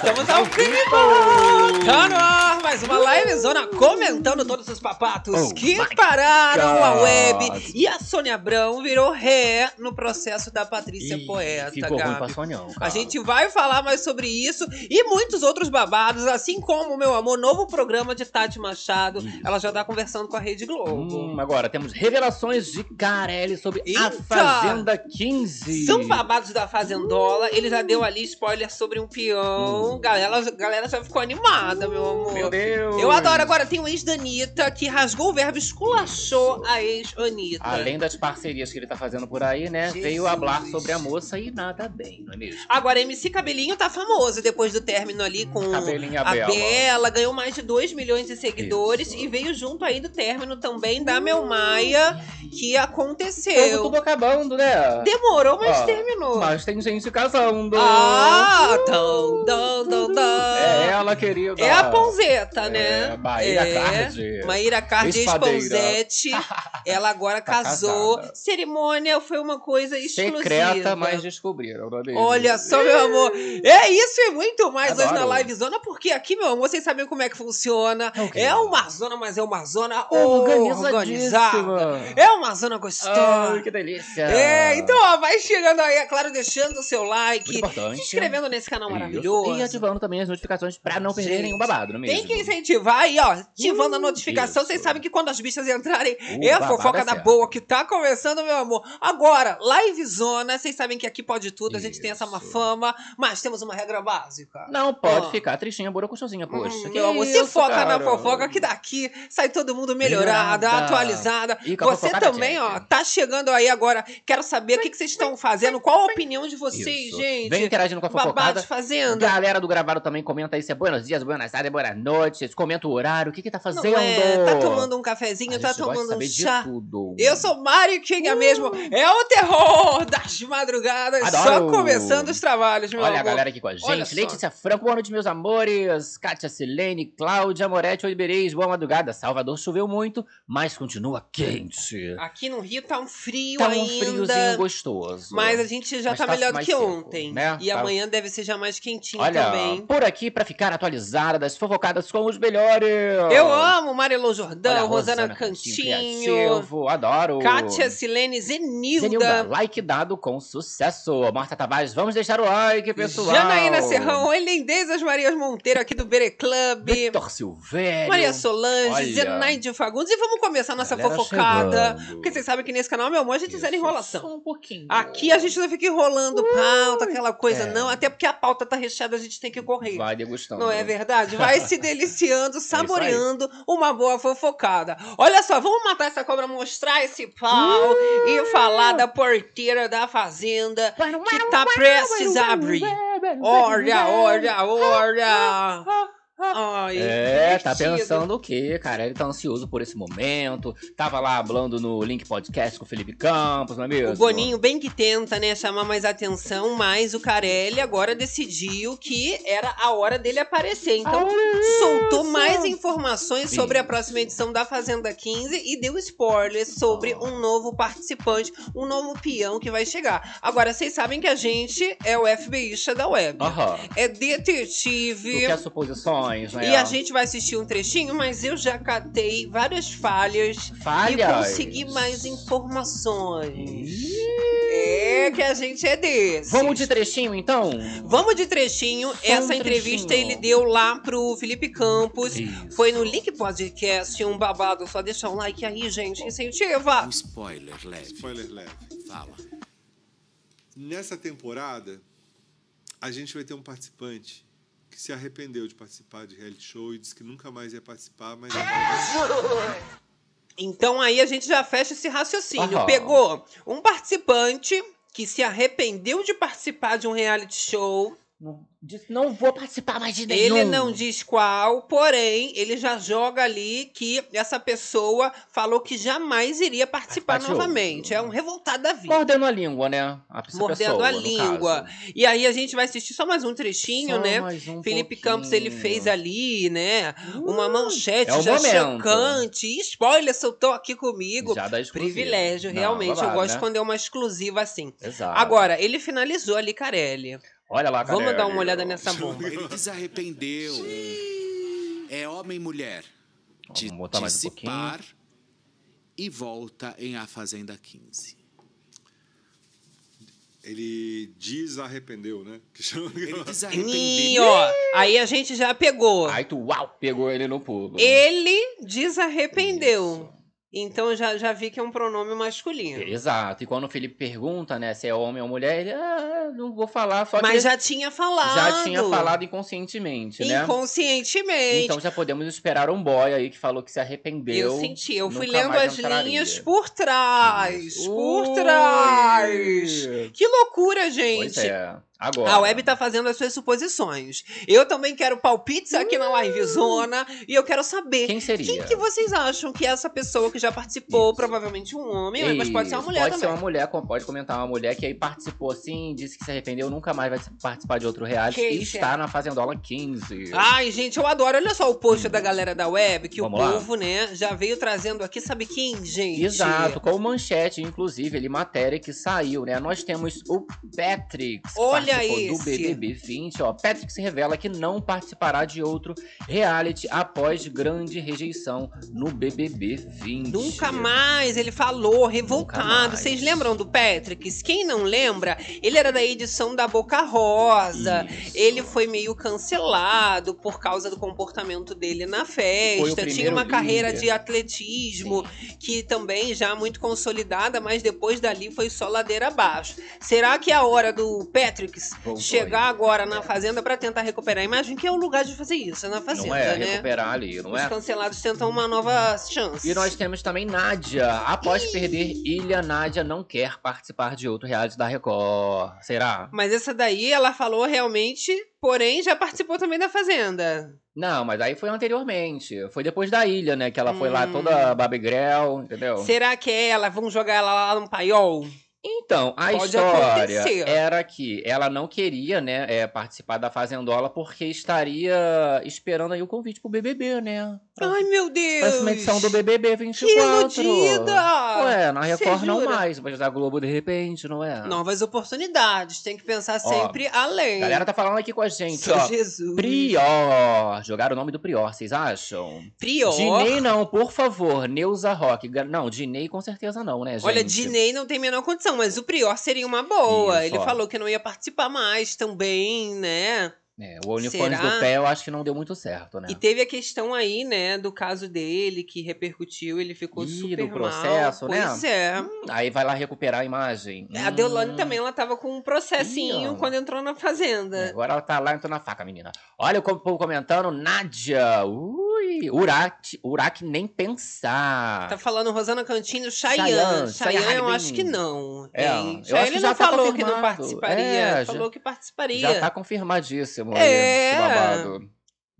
Estamos ao vivo! Ar mais uma live zona comentando todos os papatos Oh que pararam God. a web. E a Sônia Abrão virou ré no processo da Patrícia Ih, Poeta, Ficou ruim Gabi. pra Sonhão, cara. A gente vai falar mais sobre isso e muitos outros babados, assim como, meu amor, novo programa de Tati Machado. Isso. Ela já tá conversando com a Rede Globo. Hum, agora temos revelações de Carelli sobre a Eita! Fazenda 15. São babados da Fazendola. Ele já deu ali spoiler sobre um peão. Galera, galera já ficou animada, meu amor. Hum. Meu Deus. Eu adoro. Agora tem o ex da Anitta que rasgou o verbo, esculachou a ex-Anitta. Além das parcerias que ele tá fazendo por aí, né? Jesus. Veio hablar sobre a moça e nada bem, não é mesmo? Agora, MC Cabelinho tá famoso depois do término ali com Cabelinho a Bela. Bela. Ganhou mais de 2 milhões de seguidores Isso. e veio junto aí do término também da Mel Maia, que aconteceu. tudo acabando, né? Demorou, mas Ó, terminou. Mas tem gente casando. Ah, tão, tão, tão, tão. É ela, querida. É a Ponzeta, né? É, Maíra Cardi. Maíra Cardi. Ela agora Tá casou. casada. Cerimônia foi uma coisa exclusiva. Secreta, mas descobriram, é? Olha só, meu amor. É isso e muito mais hoje Adoro. na Live Zona, porque aqui, meu amor, vocês sabem como é que funciona. É o quê? É uma zona, mas é uma zona Organizadíssima. organizada. É uma zona gostosa. Ai, que delícia. É, então, ó, vai chegando aí, é claro, deixando o seu like, se inscrevendo nesse canal Isso. maravilhoso. E ativando também as notificações pra não perder nenhum babado, não é mesmo? Tem que incentivar aí, ó, ativando a notificação. isso. Vocês sabem que quando as bichas entrarem, O é a babado fofoca da certo. boa que tá começando, meu amor. Agora, live zona, vocês sabem que aqui pode tudo, a gente tem essa má Isso. fama, mas temos uma regra básica. Não pode Ó. ficar tristinha, bora gostosinha, poxa. Hum, meu amor, se isso, foca cara? na fofoca, que daqui sai todo mundo melhorada, atualizada. E Você também, ó, tá chegando aí agora. Quero saber o que, que vocês estão fazendo, qual a opinião de vocês, Isso. gente. Vem interagindo com a Babado fofocada. de fazenda. Galera do gravado também comenta aí se é buenos dias, buenas tardes, boa noite. Comenta o horário, o que que tá Não fazendo. é? Tá tomando um cafezinho, A tá tomando um chá. Eu sou Mari Kinga mesmo. É o terror das madrugadas. Só Adoro. começando os trabalhos, meu Olha a amor. galera aqui com a gente. só. Letícia Franco, boa noite, meus amores. Kátia Silene, Cláudia Moretti Oliveirez, boa madrugada. Salvador choveu muito, mas continua quente. Aqui no Rio tá um frio Tá um ainda. friozinho gostoso. Mas a gente já Mas tá tá melhor do que seco, ontem. né? E Tá- amanhã deve ser já mais quentinho Olha, também. por aqui pra ficar atualizada das fofocadas com os melhores. Eu amo Marilô Jordão, Olha, Rosana, Cantinho Cantinho, Criativo, adoro. Kátia Silene Zenilda, Zenilda, like dado com sucesso. Marta Tavares, vamos deixar o like, pessoal. Janaína Serrão, Oi Lindezas Marias Monteiro aqui do Bere Club. Vitor Silvério. Maria Solange, Olha. Zenaide Fagundes. E vamos começar nossa Galera fofocada. chegando. Porque vocês sabem que nesse canal, meu amor, a gente Isso, zera enrolação. Só um pouquinho. Aqui a gente não fica enrolando pauta, aquela coisa, é. não. Até porque a pauta tá recheada, a gente tem que correr. Vai degustando. Não é verdade? Vai se deliciando, É saboreando uma boa fofocada. Olha só, vamos matar essa cobra, mostrar esse pau e falar da porteira da fazenda que tá prestes a abrir. Olha, olha, olha. Ai, É, tá pensando o quê, cara? Ele tá ansioso por esse momento. Tava lá falando no Link Podcast com o Felipe Campos, não é mesmo? O Boninho bem que tenta, né, chamar mais atenção, mas o Carelli agora decidiu que era a hora dele aparecer. Então, soltou mais informações sobre a Isso. próxima edição da Fazenda 15 e deu spoilers sobre Oh. um novo participante, um novo peão que vai chegar. Agora, vocês sabem que a gente é o FBIsta da web. É Tu detetive. quer suposições, né? E a gente vai assistir um trechinho, mas eu já catei várias falhas Falhas. e consegui mais informações. É que a gente é desse. Vamos de trechinho, então? Vamos de trechinho. Essa um entrevista trechinho. ele deu lá pro Felipe Campos. Isso. Foi no Link Podcast, um babado. Só deixa um like aí, gente. Incentiva. Um spoiler leve. Spoiler leve. Fala. Nessa temporada, a gente vai ter um participante que se arrependeu de participar de reality show e disse que nunca mais ia participar, mas vai. Então aí a gente já fecha esse raciocínio. Aham. Pegou um participante que se arrependeu de participar de um reality show. Não, disse, não vou participar mais de nenhum. Ele não diz qual, porém, ele já joga ali que essa pessoa falou que jamais iria participar de novamente. É um revoltado da vida. Mordendo a língua, né? A Mordendo pessoa, a língua. caso. E aí a gente vai assistir só mais um trechinho, Só né? mais um Felipe pouquinho. Campos ele fez ali, né? Uma manchete é já momento. chocante. E spoiler, soltou aqui comigo. Já dá exclusiva. Privilégio, Não, realmente. eu babado, gosto né? quando é uma exclusiva assim. Exato. Agora, ele finalizou ali, Carelli. Olha lá, Vamos dar uma ele? olhada nessa bomba. Ele desarrependeu. É homem e mulher. De Vamos botar mais um e volta em A Fazenda 15. Ele desarrependeu, né? Que chama... Ele Ih, desarrependeu. ó, aí a gente já pegou. Aí tu, uau, pegou ele no pulo. Ele desarrependeu. Então já, já vi que é um pronome masculino. Exato. E quando o Felipe pergunta, né, se é homem ou mulher, ele, ah, não vou falar, só que Mas já tinha falado. já tinha falado inconscientemente, né? Inconscientemente. Então já podemos esperar um boy aí que falou que se arrependeu. eu senti, eu fui lendo as entraria. linhas por trás. Por Ui! trás. Que loucura, gente. Pois é. Agora. A Web tá fazendo as suas suposições. Eu também quero palpites aqui na Live Zona e eu quero saber Quem seria? quem que vocês acham que é essa pessoa que já participou, Isso. provavelmente um homem, mas pode ser uma Isso, mulher pode também. ser uma mulher, pode comentar uma mulher que aí participou assim, disse que se arrependeu, nunca mais vai participar de outro reality e que está na Fazendola 15. Ai, gente, eu adoro. Olha só o post da galera da web, que Vamos o lá. povo, né, já veio trazendo aqui, sabe quem, gente? Exato, com manchete, inclusive, ele matéria que saiu, né? Nós temos o Patrick, que Olha participou do. BBB 20, ó. Patrick se revela que não participará de outro reality após grande rejeição no BBB 20. Nunca mais, ele falou, revoltado. Vocês lembram do Patrick? Quem não lembra, ele era da edição da Boca Rosa. Isso. Ele foi meio cancelado por causa do comportamento dele na festa. Tinha uma carreira líder. de atletismo que também já muito consolidada, mas depois dali foi só ladeira abaixo. Será que é a hora do Patrick Voltou chegar aí. agora na fazenda pra tentar recuperar a imagem? Que é o lugar de fazer isso, é na fazenda, Não é? né? Recuperar ali, não Os é? cancelados tentam uma nova chance. E nós temos também Nádia. Após perder Ilha, Nádia não quer participar de outro reality da Record. Será? Mas essa daí ela falou realmente, porém já participou também da Fazenda. Não, mas aí foi anteriormente. Foi depois da ilha, né? Que ela foi lá Hum. toda babigrel, entendeu? Será que é ela? Vão jogar ela lá no paiol? Então, a Pode história acontecer. era que ela não queria, né, é, participar da Fazendola porque estaria esperando aí o convite pro BBB, né? Pra Ai, meu Deus! próxima edição do BBB Que 24. iludida! Ué, na Record não mais, mas da Globo de repente, não é? Novas oportunidades, tem que pensar Ó, sempre além. A galera tá falando aqui com a gente, Só ó. Jesus. Prior. Jogaram o nome do Prior, vocês acham? Prior. Dinei não, por favor. Neuza Rock. Não, Dinei com certeza não, né, gente? Olha, Dinei não tem a menor condição, mas o Prior seria uma boa. Isso, Ele ó. falou que não ia participar mais também, né? É, o Será? do pé eu acho que não deu muito certo, né? E teve a questão aí, né, do caso dele, que repercutiu, ele ficou Ih, super do processo, mal. né? Pois é. Aí vai lá recuperar a imagem. A Deolane Hum. também, ela tava com um processinho Ih, quando entrou na Fazenda. Agora ela tá lá entrando na faca, menina. Olha o povo comentando, Nádia. Ui, Urac, Urac nem pensar. Tá falando Rosana Cantino, Chayanne, Chayanne. Eu acho que não. É, hein? eu acho que já não tá falou que não confirmado. participaria. É, já- falou que participaria. Já tá confirmadíssimo É. aí, esse babado.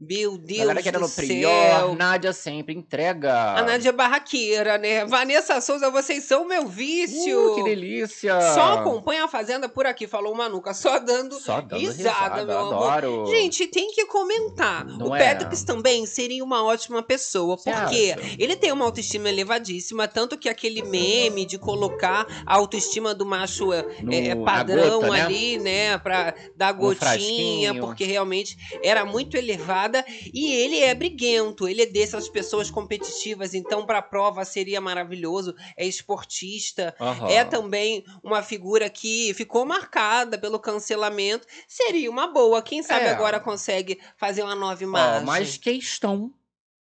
Meu Deus Galera querendo do Prior. Nádia sempre entrega. A Nádia é barraqueira, né? Vanessa Souza, vocês são meu vício. Uh, que delícia. Só acompanha a Fazenda por aqui, falou o Manuca. Só dando Só dando risada, risada, meu amor. adoro. Gente, tem que comentar. Não o é? Patrick também seria uma ótima pessoa, porque ele tem uma autoestima elevadíssima, tanto que aquele meme de colocar a autoestima do macho é, No- é, padrão gota, né? ali, né, pra dar gotinha, frasquinho. porque realmente era muito e ele é briguento, ele é dessas pessoas competitivas, então pra prova seria maravilhoso, é esportista, Aham. é também uma figura que ficou marcada pelo cancelamento. Seria uma boa. Quem sabe É. agora consegue fazer uma nova imagem. mas questão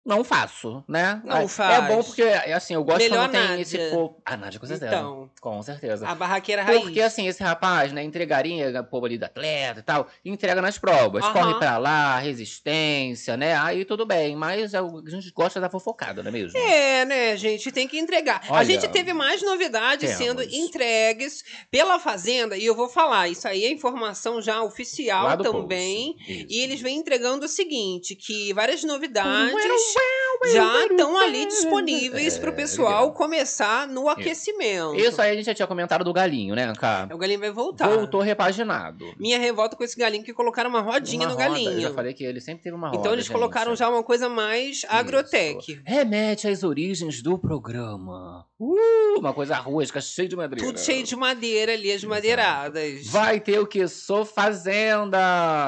não faço, né? Não é, faz. É bom porque, assim, eu gosto Melhor quando tem Nádia. esse povo... A Nádia, com certeza. Então, Com certeza. a barraqueira raiz. Porque, assim, esse rapaz, né, entregaria povo ali do atleta e tal, entrega nas provas, Aham. corre pra lá, resistência, né? Aí tudo bem, mas é a gente gosta da fofocada, não é mesmo? É, né, gente? Tem que entregar. a Olha, gente teve mais novidades temos. sendo entregues pela Fazenda, e eu vou falar, isso aí é informação já oficial também. E eles vêm entregando o seguinte: que várias novidades wish. Já estão ali disponíveis É, pro pessoal legal. começar no aquecimento. Isso aí a gente já tinha comentado do galinho, né, Cá? O galinho vai voltar. Voltou repaginado. Minha revolta com esse galinho que colocaram uma rodinha Uma no roda, galinho. Eu já falei que ele sempre teve uma roda. então eles gente. colocaram já uma coisa mais agrotech. Remete às origens do programa. Uh, uma coisa rústica, cheia de madeira. Tudo cheio de madeira ali, as madeiradas. Vai ter o que? Sou Fazenda.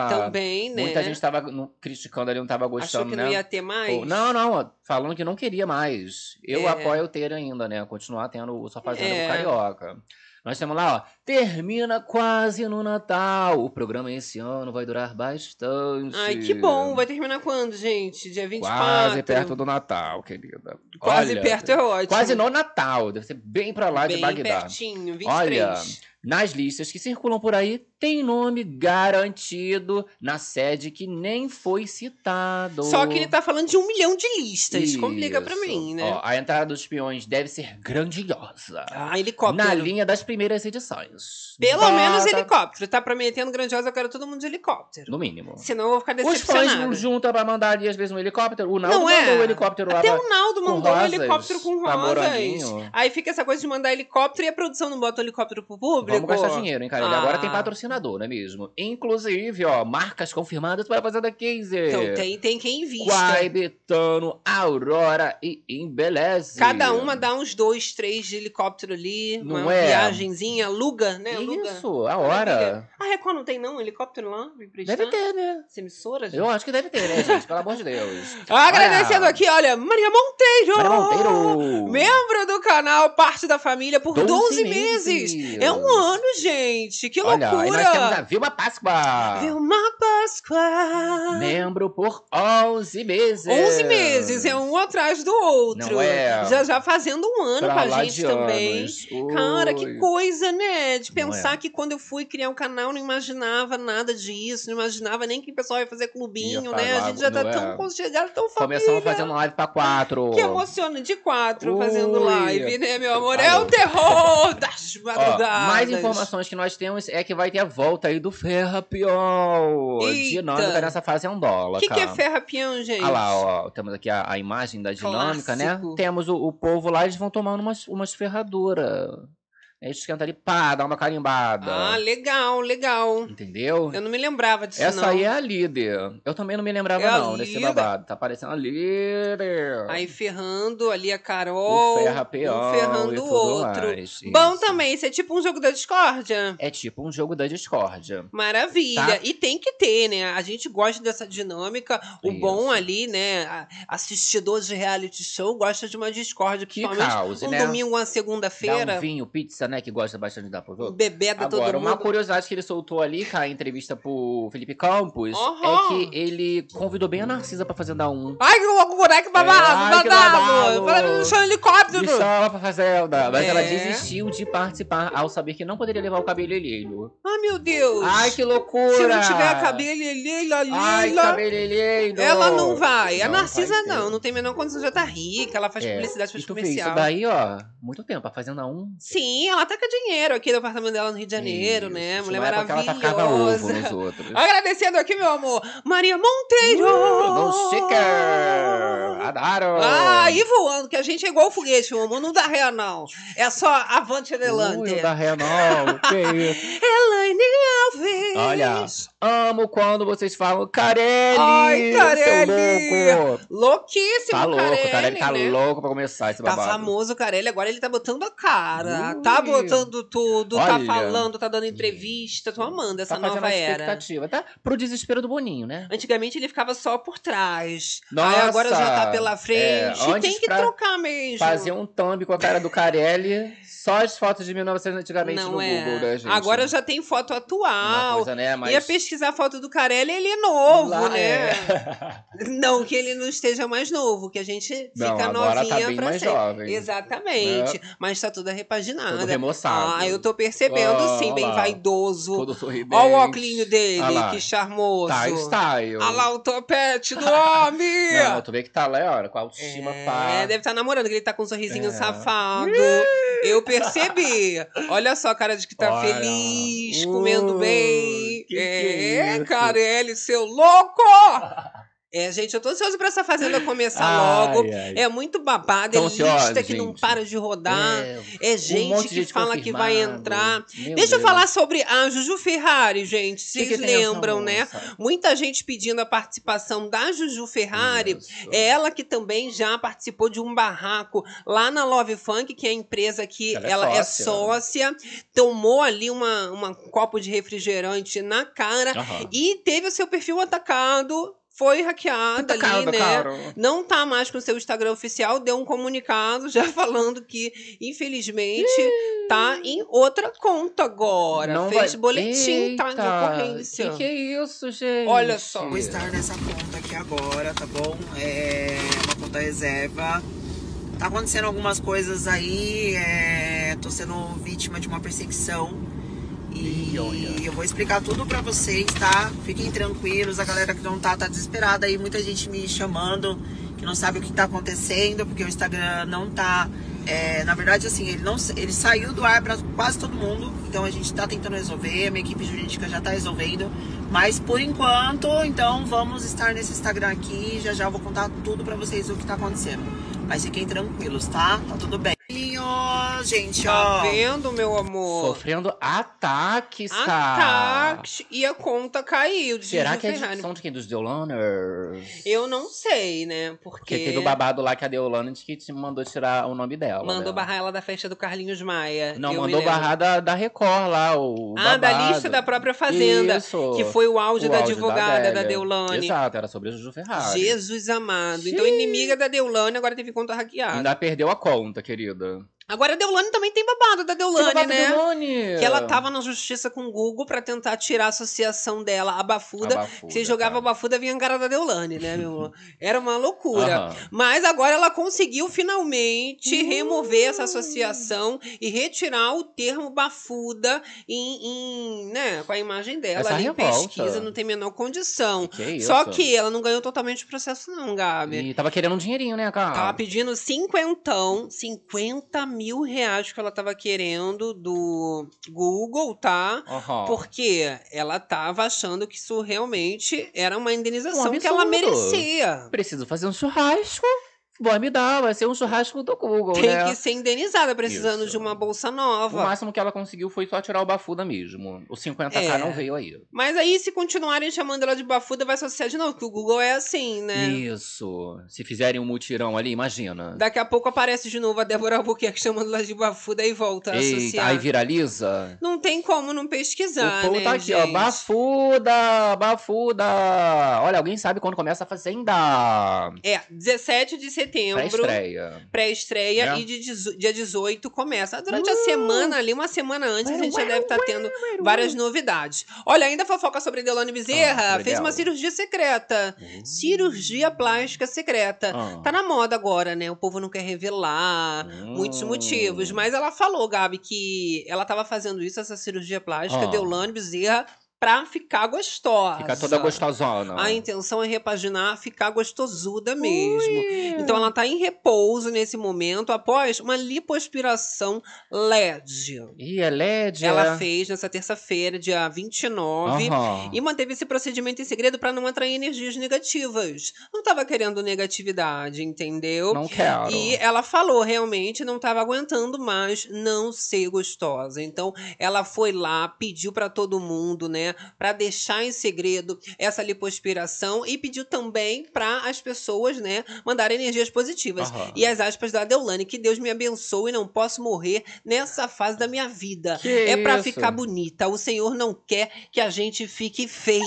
Também, né? Muita gente tava no- criticando ali, não tava gostando, Achou que né? não ia ter mais? Pô, Não, não, falando que não queria mais. Eu É. apoio ter ainda, né? Continuar tendo o Só Fazenda É. Carioca. Nós temos lá, ó. Termina quase no Natal. O programa esse ano vai durar bastante. Ai, que bom. Vai terminar quando, gente? Dia 24? Quase perto do Natal, querida. Quase Olha, perto é ótimo. Quase no Natal. Deve ser bem pra lá Bem de Bagdá. pertinho, 23. Olha, nas listas que circulam por aí, tem nome garantido na sede que nem foi citado. Só que ele tá falando de um milhão de listas. Complica pra Isso. mim, né? Ó, a entrada dos espiões deve ser grandiosa. Ah, helicóptero. Na linha das primeiras edições. Pelo menos helicóptero. Tá prometendo grandiosa, eu quero todo mundo de helicóptero. No mínimo. Senão eu vou ficar Os fãs não juntam pra mandar ali, às vezes, um helicóptero. O Naldo Não é. mandou o helicóptero lá Até pra... o Naldo mandou um rosas, helicóptero com rosas. Aí fica essa coisa de mandar helicóptero e a produção não bota o helicóptero pro público. Vamos gastar dinheiro, hein, cara? Ele Ah. agora tem patrocinador, não é mesmo? Inclusive, ó, marcas confirmadas para fazer da 15. Então tem, tem quem invista. Quai, Betano, Aurora e Embeleze. Cada uma dá uns dois, três de helicóptero ali. Não uma é? viagenzinha, aluga, né? Isso, a hora. Record não tem não helicóptero lá? Deve ter, né? Emissora, gente? Eu acho que deve ter, né, gente? Pelo amor de Deus. Agradecendo Olha, aqui, olha, Maria Monteiro! Maria Monteiro. Membro do canal, parte da família por 12, 12 meses. meses. É um ano, gente. Que Olha, aí nós temos a loucura. Vilma Páscoa. Vilma Páscoa. Membro por 11 meses. 11 meses, é um atrás do outro. Não é? Já já fazendo um ano Pra com a gente também. anos. Cara, que coisa, né? De Não pensar é? que quando eu fui criar um canal, não imaginava nada disso, não imaginava nem que o pessoal ia fazer clubinho, Ia né? A gente já tá não é? tão conchegado, tão família. Começamos fazendo live pra quatro. Que emociona de quatro Ui. fazendo live, né, meu amor? É Falou. o terror das Ó, madrugadas. mais informações que nós temos é que vai ter a volta aí do Ferra Piol. Eita. Dinâmica nessa fazendola, O que, que é cara. ferra peão, gente? Ah lá, ó, temos aqui a, a imagem da dinâmica, Clássico. né? Temos o, o povo lá, eles vão tomando umas, umas ferraduras. Aí eles esquentam ali, pá, dá uma carimbada. Ah, legal, legal. Entendeu? Eu não me lembrava disso, Essa não. aí é a líder. Eu também não me lembrava, É não, desse babado. Tá parecendo a líder. Aí ferrando ali a Carol. o Ferra Peão um ferrando o outro. mais. Bom também, isso é tipo um jogo da discórdia. É tipo um jogo da discórdia. Maravilha. Tá. E tem que ter, né? A gente gosta dessa dinâmica. O Isso. bom ali, né? Assistidor de reality show gosta de uma discórdia, Que cause, um né? domingo, uma Dá segunda-feira. um vinho, pizza, né? Que gosta bastante de dar pro Um jogo. bebeda todo Agora, uma mundo. curiosidade que ele soltou ali, cara, em entrevista pro Felipe Campos, Aham. é que ele convidou bem a Narcisa pra fazer da um. Ai, que loucura, que babado, ai, que babado. babado. Vai deixar um helicóptero. Me chama pra fazenda. Mas ela É. desistiu de participar ao saber que não poderia levar o cabeleireiro. Ai, meu Deus. Ai, que loucura! Se não tiver cabeleireira, Ai, Lila, cabeleireiro! ela não vai. A Não Narcisa vai ter. não, não tem a menor condição, já tá rica, ela faz É, publicidade, faz comercial. isso daí, ó, muito tempo, a Fazenda 1. Sim, ela taca dinheiro aqui no apartamento dela no Rio de Janeiro, Isso, né? Mulher que ela tacava maravilhosa. ovo nos outros. Agradecendo aqui, meu amor, Maria Monteiro. Uh, no sticker! Adoro! Ah, e voando, que a gente é igual foguete, meu amor, não dá ré, não. É só avante adelante. Ui, o da Renault, que isso? Elaine Alves. Olha, amo quando vocês falam Carelli! Ai, Carelli! Seu louco! Louquíssimo, Tá louco, Carelli, Carelli tá né? louco pra começar esse Tá babado. famoso o Carelli, agora ele tá botando a cara, Ui. tá botando tudo, tá Olha. falando, tá dando entrevista, tô amando essa Tá nova a era. expectativa, tá? Pro desespero do Boninho, né? Antigamente ele ficava só por trás. Nossa, Aí agora já tá pela frente. é, e tem que trocar mesmo. Fazer um thumb com a cara do Carelli, só as fotos de 1900 antigamente Não no é. Google, né, gente? Agora já tem foto Uma atual. coisa, né? Mas... Ia pesquisar a foto do Carelli, ele é novo, Lá né? é. Não que ele não esteja mais novo, que a gente Não, fica agora novinha tá bem pra mais sempre. jovem. Exatamente. Mas tá tudo repaginado. Todo remoçado. Ah, eu tô percebendo Ó, sim, bem lá. vaidoso. Todo sorridente. Olha o óculos dele, Ah que charmoso. Tá style. Olha lá o topete do homem. Não, tu vê que tá lá, ó, com a autoestima pá. É, deve estar namorando, que ele tá com um sorrisinho É. safado. Eu percebi. Olha só a cara de que tá Olha. feliz, Ui, comendo bem. que que é? Carelli, seu louco! É, gente, eu tô ansioso pra essa fazenda começar Ai, logo. ai. É muito babado, Tô é ansiosa, lista que não gente. para de rodar. É, um gente de que gente fala que vai entrar. Meu Deixa eu Deus. falar sobre a Juju Ferrari, gente. Que Vocês que essa lembram, né? moça? Muita gente pedindo a participação da Juju Ferrari. É ela que também já participou de um barraco lá na Love Funk, que é a empresa que Ela é ela é sócia. sócia. Tomou ali uma, uma copo de refrigerante na cara Aham. e teve o seu perfil atacado. Foi hackeado Tá ali, caro, né? caro. Não tá mais com o seu Instagram oficial, deu um comunicado já falando que, infelizmente, tá em outra conta agora. Não Fez vai- boletim, tá de Eita, ocorrência. Que que é isso, gente? Olha só. Vou estar nessa conta aqui agora, tá bom? É uma conta reserva. Tá acontecendo algumas coisas aí, é, tô sendo vítima de uma perseguição. E eu vou explicar tudo pra vocês, tá? Fiquem tranquilos, a galera que não tá, tá desesperada aí, muita gente me chamando, que não sabe o que tá acontecendo, porque o Instagram não tá. é, na verdade, assim, ele não ele saiu do ar pra quase todo mundo, então a gente tá tentando resolver, a minha equipe jurídica já tá resolvendo. Mas por enquanto, então vamos estar nesse Instagram aqui. Já já eu vou contar tudo pra vocês o que tá acontecendo. Mas fiquem tranquilos, tá? Tá tudo bem. Gente, Tá ó. vendo, meu amor? Sofrendo ataques, cara. Ataques e a conta caiu. De Será Gigi que é Ferrari. edição de quem? Dos Deolaners? Eu não sei, né? Porque, Porque teve o babado lá que a Deolane que te mandou tirar o nome dela. mandou né? barrar ela da festa do Carlinhos Maia. Não, mandou barrar da, da Record lá, o Ah, da babado. lista da própria Fazenda. Isso. Que foi o áudio O da áudio advogada da, velha. Deulane. Exato, era sobre a Juju Ferrari. Jesus amado. Então, inimiga da Deulane agora teve conta hackeada. Ainda perdeu a conta, querida. Agora a Deulane também tem babado da Deulane, Babado né? Deolane. Que ela tava na justiça com o Google pra tentar tirar a associação dela, a Bafuda. Que você jogava cara. a Bafuda, vinha a cara da Deulane, né, meu amor? Era uma loucura. Mas agora ela conseguiu finalmente remover essa associação e retirar o termo Bafuda em, em, né, com a imagem dela Essa ali em revolta. pesquisa, não tem a menor condição. Que isso? Só que ela não ganhou totalmente o processo, não, Gabi. E tava querendo um dinheirinho, né, cara? Tava pedindo cinquentão, 50 mil reais que ela tava querendo do Google, tá? Aham. Porque ela tava achando que isso realmente era uma indenização Um que ela merecia. Preciso fazer um churrasco. Vai me dar, vai ser um churrasco do Google, Tem né? que ser indenizada, precisando Isso. de uma bolsa O nova. máximo que ela conseguiu foi só tirar o bafuda mesmo. O 50k É. não veio aí. Mas aí, se continuarem chamando ela de bafuda, vai associar de novo, que o Google é assim, né? Isso. Se fizerem um mutirão ali, imagina. Daqui a pouco aparece de novo a Débora Albuquerque chamando ela de bafuda e volta a Eita, associar. aí viraliza. Não tem como não pesquisar, o povo né, tá aqui, ó. gente? Bafuda, bafuda. Olha, alguém sabe quando começa a fazenda? É, 17 de setembro. Pré-estreia. pré-estreia É. e de dia 18 começa. Durante Uh! a semana ali, uma semana antes, a gente já deve estar tendo várias novidades. Olha, ainda fofoca sobre Delane Bezerra, Ah, fez uma cirurgia secreta. Cirurgia plástica secreta. Ah. Tá na moda agora, né? O povo não quer revelar. Muitos Hum. motivos. Mas ela falou, Gabi, que ela tava fazendo isso, essa cirurgia plástica, Ah. Deolane Bezerra, pra ficar gostosa. Fica toda gostosona. A intenção é repaginar, ficar gostosuda mesmo. Então ela tá em repouso nesse momento após uma lipoaspiração LED. Ih, é LED. Ela é? fez nessa terça-feira, dia 29. Aham. E manteve esse procedimento em segredo para não atrair energias negativas. Não tava querendo negatividade, entendeu? Não quero. E ela falou realmente não estava aguentando mais não ser gostosa. Então ela foi lá, pediu para todo mundo, né, para deixar em segredo essa lipoaspiração e pediu também para as pessoas, né, mandarem energias positivas. Aham. E as aspas da Deolane, que Deus me abençoe e não posso morrer nessa fase da minha vida. Que é para isso? ficar bonita. O Senhor não quer que a gente fique feia.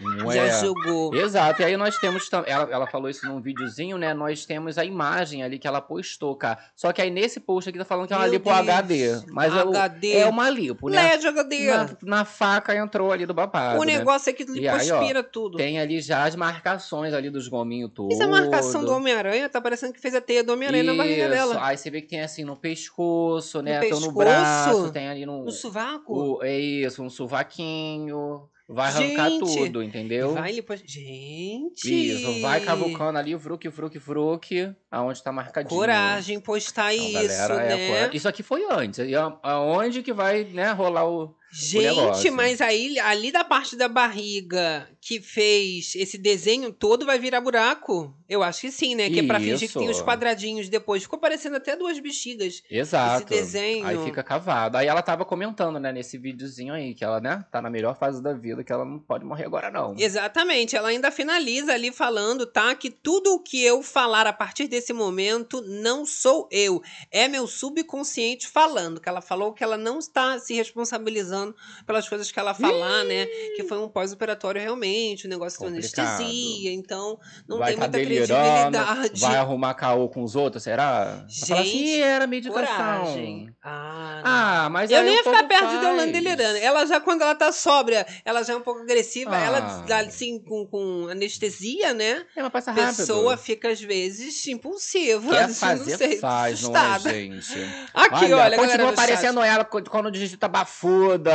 Não Já é. jogou. Exato, e aí nós temos também. Ela, ela falou isso num videozinho, né? Nós temos a imagem ali que ela postou, cara. Só que aí nesse post aqui tá falando que é uma Meu lipo Deus. HD. Mas é HD. é uma lipo, né? LED HD. Na, na faca entrou ali do babado. O né? negócio é que E aí, ó, tudo. Tem ali já as marcações ali dos gominhos todos. Fiz a marcação do Homem-Aranha, tá parecendo que fez a teia do Homem-Aranha na barriga dela. Aí você vê que tem assim no pescoço, né? No pescoço? braço, tem ali no. No sovaco. o- é isso, um sovaquinho. Vai arrancar Gente, tudo, entendeu? Vai lipo... Gente! Isso, vai cavucando ali, fruque, fruque, fruque, aonde tá marcadinho. Coragem postar Então, isso, galera, é, né? cora- Isso aqui foi antes. E aonde que vai, né, rolar o, Gente, mas aí ali da parte da barriga que fez esse desenho todo vai virar buraco? Eu acho que sim, né? Que é pra fingir que tem os Isso. quadradinhos depois. Ficou parecendo até duas bexigas. Exato. desenho. Aí fica cavado. Aí ela tava comentando, né, nesse videozinho aí, que ela, né, tá na melhor fase da vida, que ela não pode morrer agora, não. Exatamente, ela ainda finaliza ali falando, tá? Que tudo o que eu falar a partir desse momento não sou eu, é meu subconsciente falando. Que ela falou que ela não está se responsabilizando pelas coisas que ela falar, né? Que foi um pós-operatório realmente, um negócio com Complicado. anestesia, então não vai tem tá muita delirando, credibilidade. vai arrumar caô com os outros, será? Assim, Gente, "Ih, era medicação. Coragem. Ah, não. Ah, mas Eu nem o ia ficar perto de faz. Deolane delirando. Ela já, quando ela tá sóbria, ela já é um pouco agressiva. Ah. Ela, assim, com, com anestesia, né? É, passa A rápido. pessoa fica, às vezes, impulsiva. Quer não fazer, sei, faz, não é, gente? Aqui, olha, olha galera continua chat. aparecendo ela quando quando digita bafuda.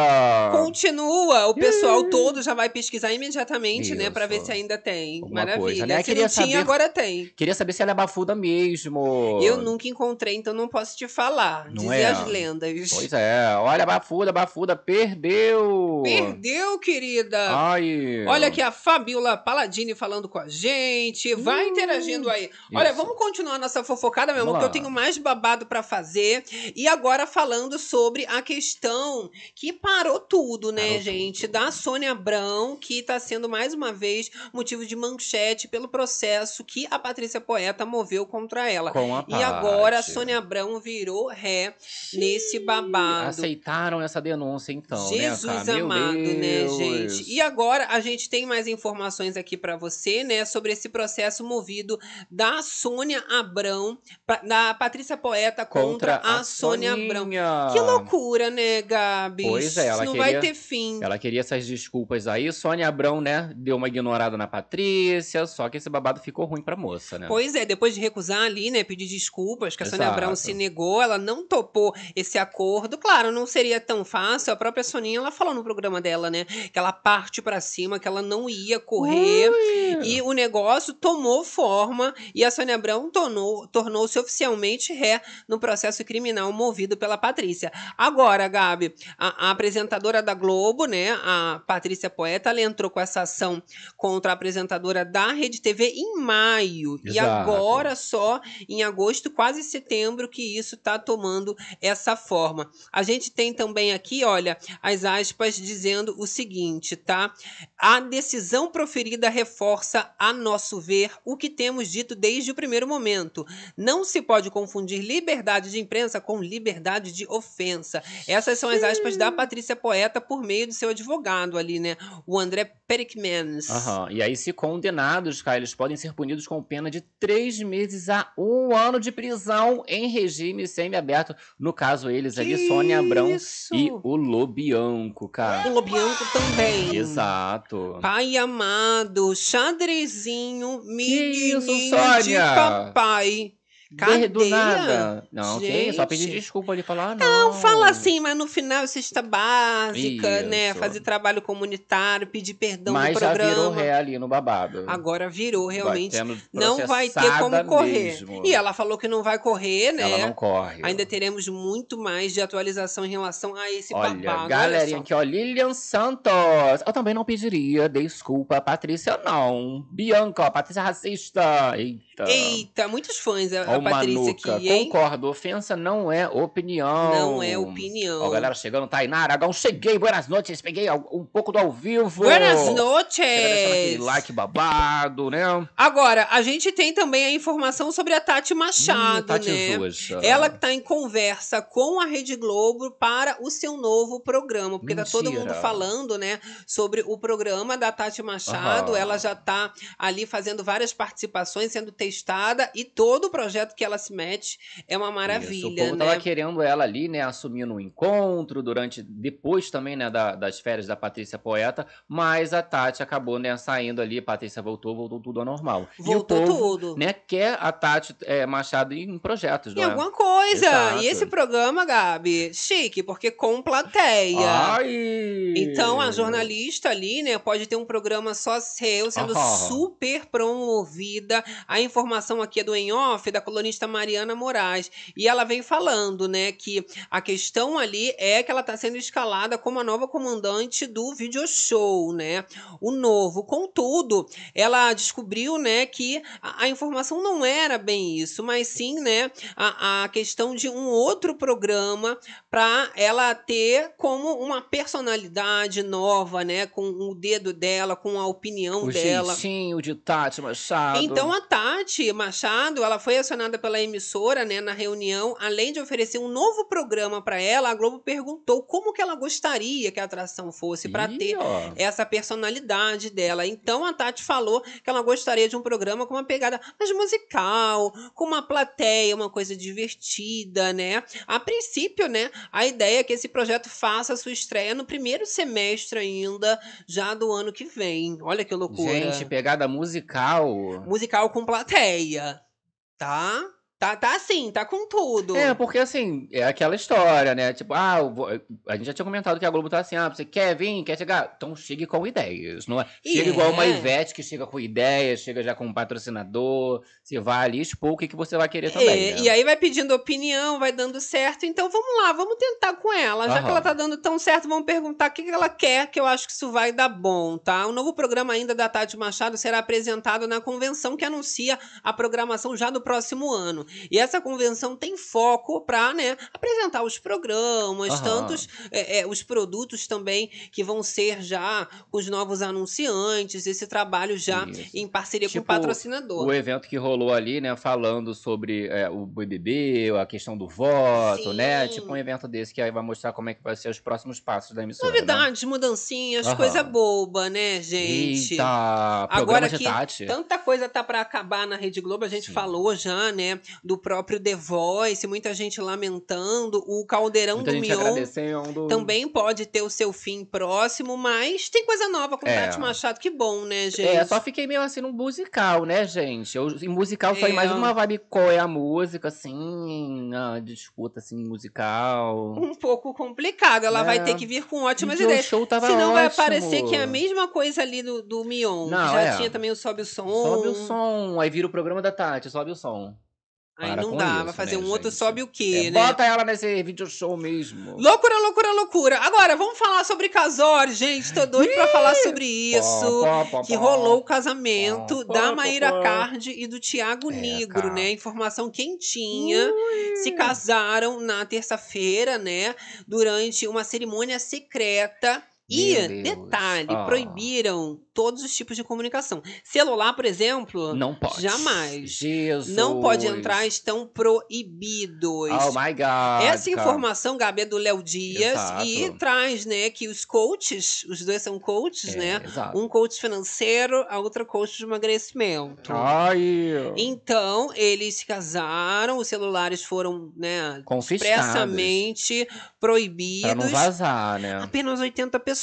Continua, o pessoal todo já vai pesquisar imediatamente, né? Pra ver Isso. se ainda tem. Alguma Maravilha. coisa, né? Se Queria não tinha, saber- agora tem. Queria saber se ela é bafuda mesmo. Eu nunca encontrei, então não posso te falar. Não Dizer é? as lendas. Pois é, olha, bafuda, bafuda, perdeu. Perdeu, querida. Ai. Olha aqui a Fabiola Paladini falando com a gente. Vai interagindo aí. Olha, isso. vamos continuar nossa fofocada, meu amor, que eu tenho mais babado pra fazer. E agora falando sobre a questão que parou tudo, né, Parou gente? tudo. Da Sônia Abrão, que tá sendo mais uma vez motivo de manchete pelo processo que a Patrícia Poeta moveu contra ela. Com a E agora a. Sônia Abrão virou ré nesse babado. Aceitaram essa denúncia, então, Jesus né, cara? Meu amado, né, gente? E agora a gente tem mais informações aqui pra você, né, sobre esse processo movido da Sônia Abrão, da Patrícia Poeta contra, a, Sônia Abrão. Que loucura, né, Gabi? Pois é, ela não queria- vai ter fim. Ela queria essas desculpas aí. Sônia Abrão, né, deu uma ignorada na Patrícia, só que esse babado ficou ruim pra moça, né? Pois é, depois de recusar ali, né, pedir desculpas, que a Sônia Exato. Abrão se negou, ela não topou esse acordo. Claro, não seria tão fácil. A própria Soninha, ela falou no programa dela, né, que ela parte pra cima, que ela não ia correr. E o negócio tomou forma e a Sônia Abrão tornou- tornou-se oficialmente ré no processo criminal movido pela Patrícia. Agora, Gabi, a, a apresentadora da Globo, né, a Patrícia Poeta, ela entrou com essa ação contra a apresentadora da Rede TV em maio. E Exato. agora só em agosto, quase setembro, que isso tá tomando essa forma. A gente tem também aqui, olha, as aspas dizendo o seguinte, tá? A decisão proferida reforça, a nosso ver, o que temos dito desde o primeiro momento. Não se pode confundir liberdade de imprensa com liberdade de ofensa. Essas são as aspas da Patrícia Poeta por meio do seu advogado ali, né? O André Perikmans. Aham. E aí, se condenados, cara, eles podem ser punidos com pena de três meses a um ano de prisão em regime semiaberto. No caso, eles ali, Que Sônia Abrão isso? e o Lobianco, O cara. Lobianco também. Exato. Pai amado, xadrezinho, isso, menininho de papai. Desde do Cadeia? nada. Não, ok, só pedir Gente. desculpa ali e falar, ah, não. Não, fala assim, mas no final cesta básica, né? Isso. Fazer trabalho comunitário, pedir perdão Mas no já programa. virou ré ali no babado. Agora virou, realmente. Não vai ter como correr. mesmo. E ela falou que não vai correr, né? Ela não corre. Ainda teremos muito mais de atualização em relação a esse Olha, babado. galerinha olha aqui, ó, Lilian Santos. Eu também não pediria desculpa, Patrícia, não. Bianca, ó, Patrícia racista. Eita. Eita, muitos fãs Ó, Patrícia Manuca. aqui, hein? Concordo, ofensa não é opinião. Não é opinião. Ó, galera chegando, Tainá Aragão, cheguei, buenas noites, peguei um pouco do ao vivo. Buenas deixando aquele like babado, né? Agora, a gente tem também a informação sobre a Tati Machado, Ih, Tati né? Zuxa. Ela que tá em conversa com a Rede Globo para o seu novo programa. Porque tá todo Mentira. mundo falando, né, sobre o programa da Tati Machado. Aham. Ela já tá ali fazendo várias participações, sendo testada. E todo o projeto que ela se mete é uma Isso, maravilha, o povo né? tava querendo ela ali, né, assumindo um encontro durante, depois também, né, da- das férias da Patrícia Poeta, mas a Tati acabou, né, saindo ali, a Patrícia voltou, voltou tudo ao normal. Voltou povo, tudo. né, quer a Tati é, Machado em projetos, Em é? alguma coisa. Exato. E esse programa, Gabi, chique, porque com plateia. Ai! Então, a jornalista ali, né, pode ter um programa só seu, sendo super promovida. A informação aqui é do em off, da colunista Mariana Moraes. E ela vem falando, né, que a questão ali é que ela está sendo escalada como a nova comandante do video show, né? O novo. Contudo, ela descobriu, né, que a, a informação não era bem isso, mas sim, né, a, a questão de um outro programa para ela ter como uma personalidade nova, né, com o dedo dela, com a opinião O dela. jeitinho de Tati Machado. Então a Tati Machado, ela foi acionada pela emissora, né, na reunião, além de oferecer um novo programa para ela, a Globo perguntou como que ela gostaria que a atração fosse para ter ó. essa personalidade dela. Então a Tati falou que ela gostaria de um programa com uma pegada mais musical, com uma plateia, uma coisa divertida, né? A princípio, né, a ideia é que esse projeto faça sua estreia no primeiro semestre ainda, já do ano que vem. Olha que loucura. Gente, pegada musical. musical com plateia, tá? Tá, tá assim, tá com tudo. É, porque assim, é aquela história, né? Tipo, ah, vou- a gente já tinha comentado que a Globo tá assim, ah, você quer vir, quer chegar? Então chegue com ideias, não é? E Chega igual uma é. Ivete que chega com ideias, chega já com um patrocinador, você vai ali expor o que, que você vai querer também, É, né? E aí vai pedindo opinião, vai dando certo. Então vamos lá, vamos tentar com ela. Já que Aham. ela tá dando tão certo, vamos perguntar o que, que ela quer, que eu acho que isso vai dar bom, tá? O novo programa ainda da Tati Machado será apresentado na convenção que anuncia a programação já do próximo ano. E essa convenção tem foco para né, apresentar os programas, Aham. tantos é, é, os produtos também que vão ser já com os novos anunciantes, esse trabalho já Isso. em parceria com Tipo, o patrocinador. O evento que rolou ali, né, falando sobre é, o BBB, a questão do voto, né? Sim. Tipo um evento desse que aí vai mostrar como é que vai ser os próximos passos da emissora. né? Novidades, mudancinhas, Aham. coisa boba, né, gente? Eita, Agora que Tati. tanta coisa tá pra acabar na Rede Globo, a gente Sim. falou já, né, do próprio The Voice, muita gente lamentando, o Caldeirão Muita do Mion também pode ter o seu fim próximo, mas tem coisa nova com É. Tati Machado, que bom, né, gente? É, só fiquei meio assim no musical, né, gente? Eu, em musical foi É. mais uma vibe qual é a música, assim, a disputa, assim, musical. Um pouco complicado, ela vai É. ter que vir com ótimas ideias. show tava Senão vai ótimo. parecer que é a mesma coisa ali do, do Mion, Não, já é. tinha também o Sobe o Som. Sobe o som, aí vira o programa da Tati, sobe o som. Aí não dá, isso, vai fazer né, um outro gente? Sobe o quê, É, né? Bota ela nesse video show mesmo. Loucura, loucura, loucura. Agora, vamos falar sobre casório, gente. Tô doido pra falar sobre isso. Que rolou o casamento da Maíra pó. Cardi e do Tiago É, Negro, cara. né? Informação quentinha. Se casaram na terça-feira, né? Durante uma cerimônia secreta. E, Deus. detalhe, Ah. proibiram todos os tipos de comunicação. Celular, por exemplo, Não pode. Jamais. Jesus. não pode entrar, estão proibidos. Oh my God. Essa informação, Gabi, é do Léo Dias Exato. e traz, né, que os coaches, os dois são coaches, É, né? Exato. Um coach financeiro, a outra coach de emagrecimento. Ai. Então, eles se casaram, os celulares foram, né, expressamente Pra proibidos. não vazar, né? Apenas 80 pessoas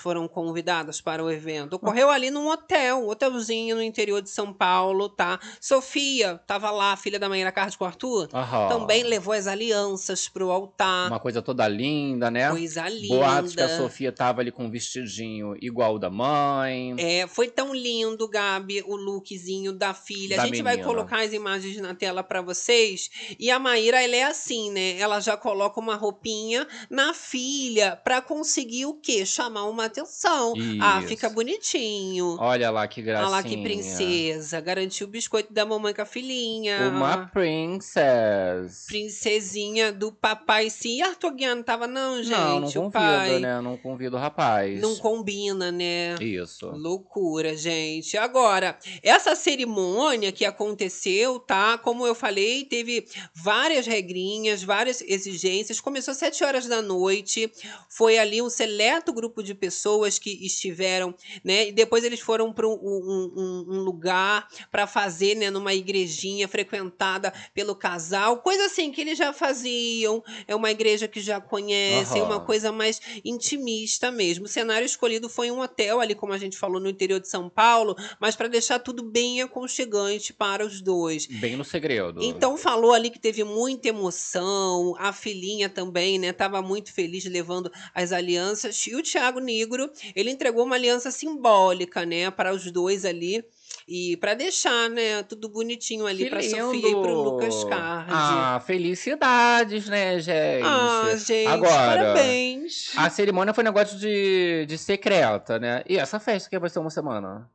foram convidadas para o evento. Ocorreu ali num hotel, um hotelzinho no interior de São Paulo, tá? Sofia tava lá, filha da Maíra Cardi com o Arthur, Aham. também levou as alianças pro altar. Uma coisa toda linda, né? Coisa linda. Boatos que a Sofia tava ali com um vestidinho igual o da mãe. É, foi tão lindo, Gabi, o lookzinho da filha. Da a gente vai menina. colocar as imagens na tela pra vocês. E a Maíra, ela é assim, né? Ela já coloca uma roupinha na filha pra conseguir o quê? Chamar uma atenção. Ah, Isso. fica bonitinho. Olha lá que gracinha. Olha lá que princesa. Garantiu o biscoito da mamãe com a filhinha. Uma princess. Princesinha do papai. Sim, e Arthur Guiano tava, não, gente. não, não convido, pai. né? Não convido o rapaz. Não combina, né? Isso. Loucura, gente. Agora, essa cerimônia que aconteceu, tá? Como eu falei, teve várias regrinhas, várias exigências. Começou às sete horas da noite. Foi ali um seleto grupo de pessoas que estiveram, né? E depois eles foram para um, um- um- lugar para fazer, né? Numa igrejinha frequentada pelo casal. Coisa assim que eles já faziam. É uma igreja que já conhecem, Aham. uma coisa mais intimista mesmo. O cenário escolhido foi um hotel ali, como a gente falou, no interior de São Paulo, mas para deixar tudo bem aconchegante para os dois. Bem no segredo. Então falou ali que teve muita emoção, a filhinha também, né, tava muito feliz levando as alianças. E o Thiago Negro, ele entregou uma aliança simbólica, né, para os dois ali. E pra deixar, né, tudo bonitinho ali lindo. Sofia e pro Lucas Card. Ah, felicidades, né, gente? Ah, gente, Agora, parabéns. A cerimônia foi um negócio de, de secreta, né? E essa festa que vai ser uma semana?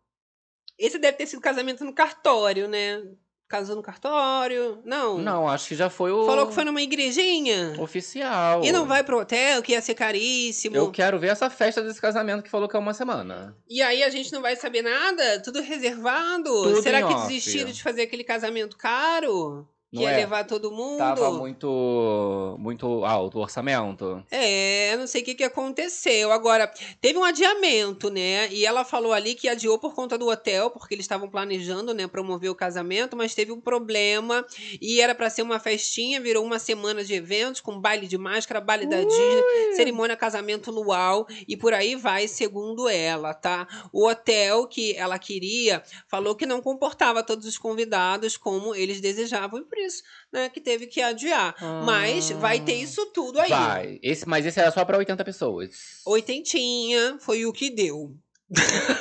Esse deve ter sido casamento no cartório, né? Casou no cartório? Não. Não, acho que já foi o Falou que foi numa igrejinha? oficial. E não vai pro hotel, que ia ser caríssimo. Eu quero ver essa festa desse casamento que falou que é uma semana. E aí a gente não vai saber nada? Tudo reservado? Tudo Será que off. desistiram de fazer aquele casamento caro? Que Não ia é? levar todo mundo? Tava muito muito alto o orçamento. É, não sei o que, que aconteceu. Agora, teve um adiamento, né? E ela falou ali que adiou por conta do hotel, porque eles estavam planejando, né, promover o casamento, mas teve um problema e era pra ser uma festinha, virou uma semana de eventos com baile de máscara, baile da Disney, cerimônia casamento luau e por aí vai, segundo ela, tá? O hotel que ela queria falou que não comportava todos os convidados como eles desejavam e por isso, né, que teve que adiar. Mas vai ter isso tudo aí. Vai. Esse, mas esse era só pra 80 pessoas. Oitentinha foi o que deu.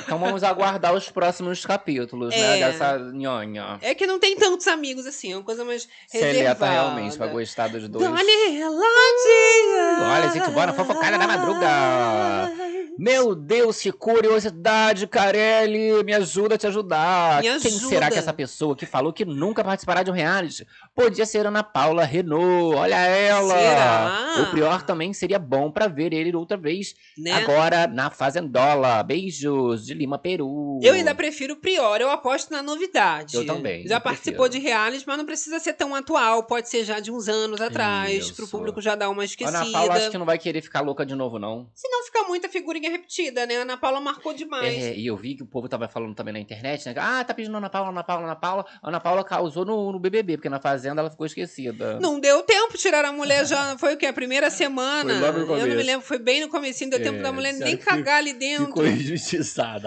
Então vamos aguardar os próximos capítulos, É. né? Dessa nhonha. É que não tem tantos amigos assim, é uma coisa mais Seleta reservada. realmente pra gostar dos dois. Dona Reladinha! Olha, gente, bora fofocada da madruga. Meu Deus, que curiosidade, Carelli. Me ajuda a te ajudar. Me Quem ajuda. será que essa pessoa que falou que nunca participará de um reality podia ser Ana Paula Renault? Olha ela. Será? O Prior também seria bom pra ver ele outra vez. Né? Agora na Fazendola. Beijos de Lima, Peru. Eu ainda prefiro o Prior, eu aposto na novidade. Eu também, Já eu participou prefiro. de realities, mas não precisa ser tão atual. Pode ser já de uns anos atrás, Isso. pro público já dar uma esquecida. Ana Paula acho que não vai querer ficar louca de novo, não. Se não ficar muita figurinha repetida, né? A Ana Paula marcou demais. É, e eu vi que o povo tava falando também na internet, né? Ah, tá pedindo Ana Paula, Ana Paula, Ana Paula. A Ana Paula causou no, no BBB, porque na Fazenda ela ficou esquecida. Não deu tempo tirar a mulher já. Foi o quê? A primeira semana? Foi logo no Eu não me lembro, foi bem no comecinho, deu tempo É, da mulher já nem cagar ali dentro. injustiçada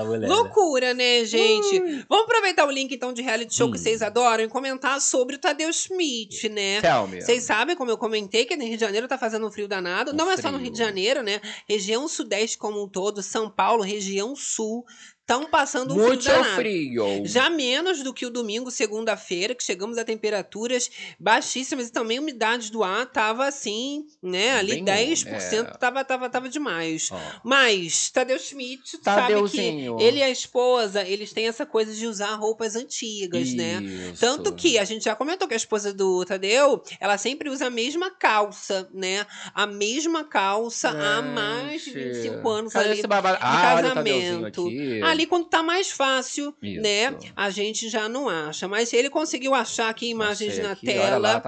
a mulher. Loucura, né, gente? Vamos aproveitar o link, então, de reality show que Hum. vocês adoram e comentar sobre o Tadeu Schmidt, né? Tell me. Vocês sabem, como eu comentei, que no Rio de Janeiro tá fazendo um frio danado. Um Não é só no frio. Rio de Janeiro, né? Região sudeste como um todo, São Paulo, região sul, estão passando um Muito frio frio. Já menos do que o domingo, segunda-feira, que chegamos a temperaturas baixíssimas e também a umidade do ar tava assim, né? Ali Bem, 10% é. tava, tava, tava demais. Ó, Mas Tadeu Schmidt sabe que Tadeuzinho. ele e a esposa, eles têm essa coisa de usar roupas antigas, né? isso. Tanto que a gente já comentou que a esposa do Tadeu, ela sempre usa a mesma calça, né? A mesma calça há mais de Gente, 25 anos cadê ali. esse babado? Ah, olha o Tadeuzinho casamento. Ali quando tá mais fácil, Isso. né? A gente já não acha. Mas ele conseguiu achar aqui imagens Achei na aqui, tela. Olha lá.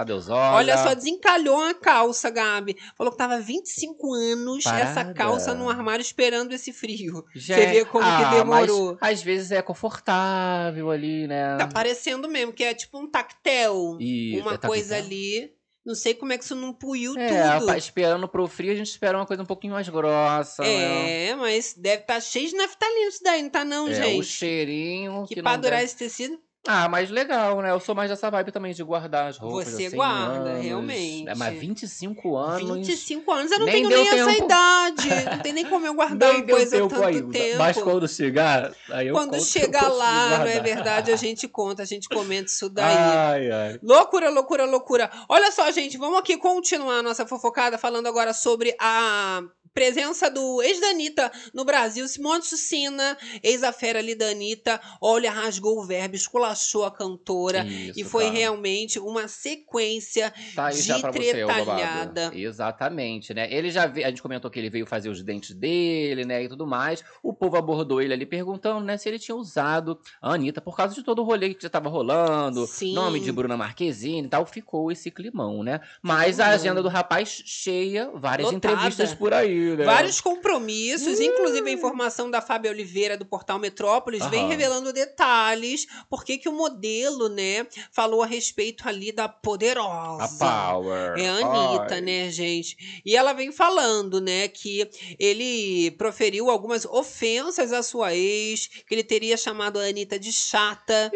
Olha só, desencalhou a calça, Gabi. Falou que tava 25 anos essa Parada. calça no armário esperando esse frio. Gente, Você vê como que ah, demorou. Mas, às vezes é confortável ali, né? Tá parecendo mesmo, que é tipo um tactel. Isso, uma é coisa tactel? ali. Não sei como é que isso não puiu É, tudo. pa- esperando pro frio, a gente espera uma coisa um pouquinho mais grossa, né? É, mas deve estar cheio de naftalina isso daí, não tá não, É, gente? o cheirinho que que, pra durar deve- esse tecido, Ah, mas legal, né? Eu sou mais dessa vibe também de guardar as roupas. Você assim, guarda, anos. realmente. É, mas 25 anos. 25 anos, eu não nem tenho nem essa tempo. idade. Não tem nem como eu guardar Nem uma deu coisa tempo tanto ainda. tempo. Mas quando chegar, aí eu Quando chegar lá, não é verdade, a gente conta, a gente comenta isso daí. Ai, ai. Loucura, loucura, loucura. Olha só, gente, vamos aqui continuar a nossa fofocada falando agora sobre a presença do ex da Anitta no Brasil, Simone Sucina, ex-afera ali da Anitta, olha, rasgou o verbo, esculachou a cantora. Isso, E foi tá. realmente uma sequência Tá aí de já pra você, tretalhada. Exatamente, né? Ele já veio, a gente comentou que ele veio fazer os dentes dele, né, e tudo mais. O povo abordou ele ali perguntando, né, se ele tinha usado a Anitta por causa de todo o rolê que já tava rolando, Sim. nome de Bruna Marquezine e tal, ficou esse climão, né? Mas a agenda do rapaz cheia, várias Lotada. entrevistas por aí, né? Vários compromissos, inclusive a informação da Fábia Oliveira do portal Metrópolis vem Aham. revelando detalhes, porque que o modelo, né, falou a respeito ali da poderosa. A Power. É a Anitta, Ai. né, gente? E ela vem falando, né, que ele proferiu algumas ofensas à sua ex, que ele teria chamado a Anitta de chata,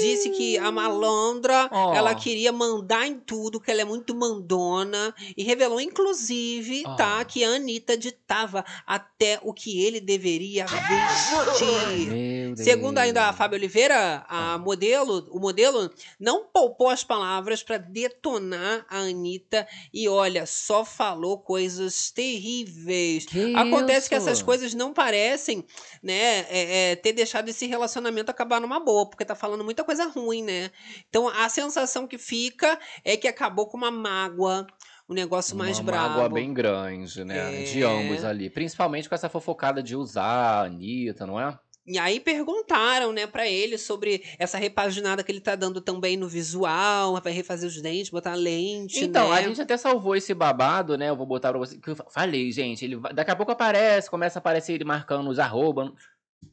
disse que a malandra, Ó. ela queria mandar em tudo, que ela é muito mandona, e revelou, inclusive, tá, que a Anitta Anitta ditava até o que ele deveria vestir. Segundo ainda a Fábio Oliveira, a modelo, o modelo não poupou as palavras para detonar a Anitta e olha, só falou coisas terríveis. Que Acontece que isso? essas coisas não parecem, né, é, é, ter deixado esse relacionamento acabar numa boa, porque tá falando muita coisa ruim, né? Então a sensação que fica é que acabou com uma mágoa, um negócio mais Uma brabo. mágoa bem grande, né? De É. ambos ali. Principalmente com essa fofocada de usar a Anitta, não é? E aí perguntaram, né, pra ele sobre essa repaginada que ele tá dando também no visual, vai refazer os dentes, botar lente, Então, né? a gente até salvou esse babado, né? Eu vou botar pra você. Que eu falei, gente, ele daqui a pouco aparece, começa a aparecer ele marcando os arroba.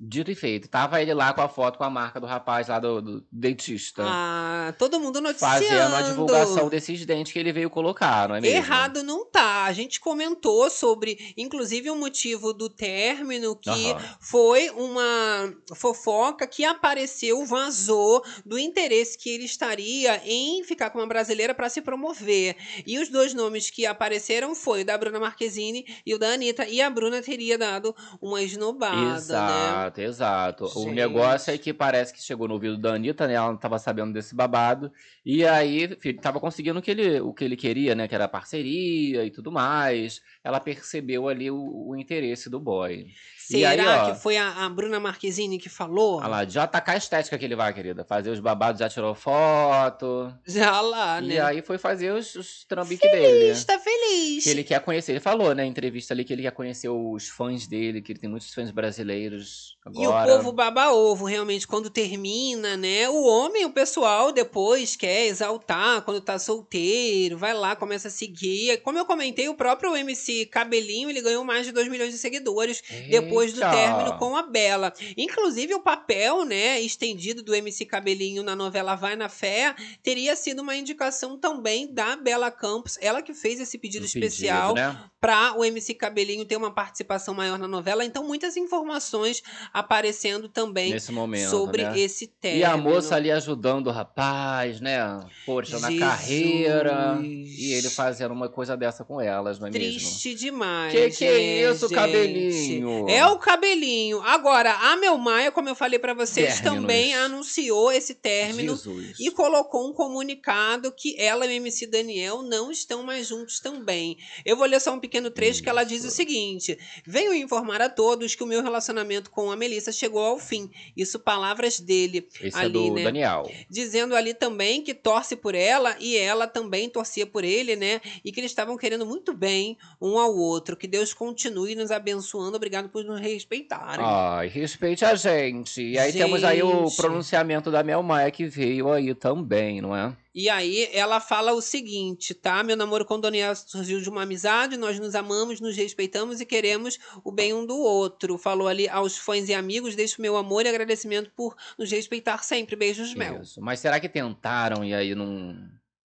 Dito e feito. Tava ele lá com a foto com a marca do rapaz lá do, do dentista. Ah, todo mundo noticiando. fazendo a divulgação desses dentes que ele veio colocar, não é mesmo? Errado não tá. A gente comentou sobre, inclusive, o motivo do término, que Aham. foi uma fofoca que apareceu, vazou do interesse que ele estaria em ficar com uma brasileira para se promover. E os dois nomes que apareceram foi o da Bruna Marquezine e o da Anitta. E a Bruna teria dado uma esnobada, né? Exato, exato. O Gente. negócio é que parece que chegou no ouvido da Anitta, né? Ela não tava sabendo desse babado. E aí, filho, tava conseguindo o que ele, o que ele queria, né? Que era parceria e tudo mais. Ela percebeu ali o, o interesse do boy. E aí, Será ó, que foi a, a Bruna Marquezine que falou? Olha lá, já atacar a estética que ele vai, querida. Fazer os babados, já tirou foto. Já lá, né? E aí foi fazer os, os trambiques dele. Está feliz. Que ele quer conhecer. Ele falou, né, em entrevista ali, que ele quer conhecer os fãs dele, que ele tem muitos fãs brasileiros E o agora. povo baba ovo, realmente, quando termina, né? O homem, o pessoal, depois quer exaltar quando tá solteiro, vai lá, começa a seguir. Como eu comentei, o próprio MC Cabelinho, ele ganhou mais de 2 milhões de seguidores depois do Eita! término com a Bela. Inclusive, o papel, né, estendido do MC Cabelinho na novela Vai na Fé, teria sido uma indicação também da Bela Campos, ela que fez esse pedido Um pedido, especial né? para o MC Cabelinho ter uma participação maior na novela. Então, muitas informações aparecendo também momento, sobre né? esse término. E a moça ali ajudando o rapaz, né? Poxa, na Jesus. carreira. E ele fazendo uma coisa dessa com elas, não é mesmo? Triste demais. Que que é isso, cabelinho? É o cabelinho. Agora, a Mel Maia, como eu falei para vocês, Términos. também anunciou esse término Jesus. e colocou um comunicado que ela e o MC Daniel não estão mais juntos também. Eu vou ler só um pequeno trecho que ela diz o Isso. seguinte: Venho informar a todos que o meu relacionamento com a Melissa chegou ao fim. Isso palavras dele. Esse é ali, do né? Daniel. Dizendo ali também que torce por ela e ela também torcia por ele, né? E que eles estavam querendo muito bem um ao outro. Que Deus continue nos abençoando. Obrigado por nos respeitarem. Ai, respeite a gente. E aí temos aí o Gente. pronunciamento da Mel Maia que veio aí também, não é? E aí ela fala o seguinte, tá? Meu namoro com Daniel surgiu de uma amizade, nós nos amamos, nos respeitamos e queremos o bem um do outro. Falou ali aos fãs e amigos, deixo meu amor e agradecimento por nos respeitar sempre. Beijos, Mel. Isso. Mas será que tentaram e aí não,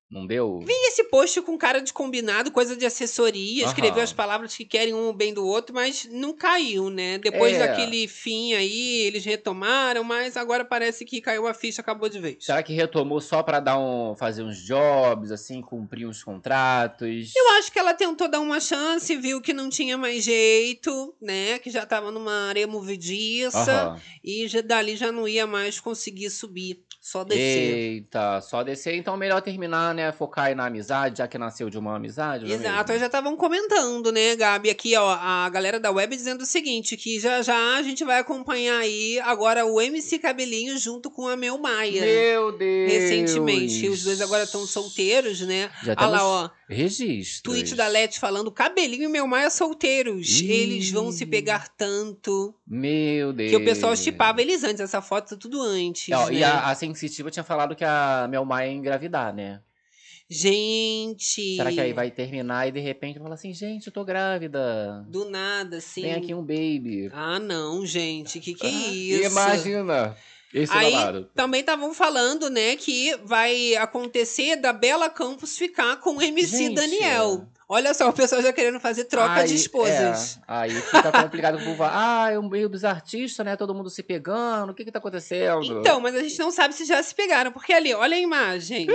não deu? E esse post com cara de combinado, coisa de assessoria, Aham. escreveu as palavras que querem um bem do outro, mas não caiu, né? Depois É. daquele fim aí, eles retomaram, mas agora parece que caiu a ficha, acabou de vez. Será que retomou só pra dar um, fazer uns jobs, assim, cumprir uns contratos? Eu acho que ela tentou dar uma chance, viu que não tinha mais jeito, né? Que já tava numa areia movediça Aham. e já, dali já não ia mais conseguir subir, só descer. Eita, só descer. Então melhor terminar, né? Focar aí na amizade, já que nasceu de uma amizade. é Exato, mesmo? já estavam comentando, né, Gabi? Aqui, ó, a galera da web dizendo o seguinte: que já já a gente vai acompanhar aí agora o MC Cabelinho junto com a Mel Maia. Meu Deus! Recentemente. que Os dois agora estão solteiros, né? Já Olha lá, ó. registros. Tweet da Leti falando: Cabelinho e Mel Maia solteiros. Ih. Eles vão se pegar tanto. Meu Deus. Que o pessoal chipava eles antes, essa foto tá tudo antes. Ó, né? E a, a sensitiva tinha falado que a Mel Maia ia engravidar, né? Gente. Será que aí vai terminar e de repente fala assim, gente, eu tô grávida. Do nada, assim. Tem aqui um baby. Ah, não, gente. Que que é Ah, isso? Imagina. Esse Aí babado. também estavam falando, né, que vai acontecer da Bela Campos ficar com o MC Gente. Daniel. Olha só, o pessoal já querendo fazer troca de Aí, esposas. é, aí fica complicado pro. Ah, é um meio dos artistas, né? Todo mundo se pegando. O que que tá acontecendo? Então, mas a gente não sabe se já se pegaram, porque ali, olha a imagem.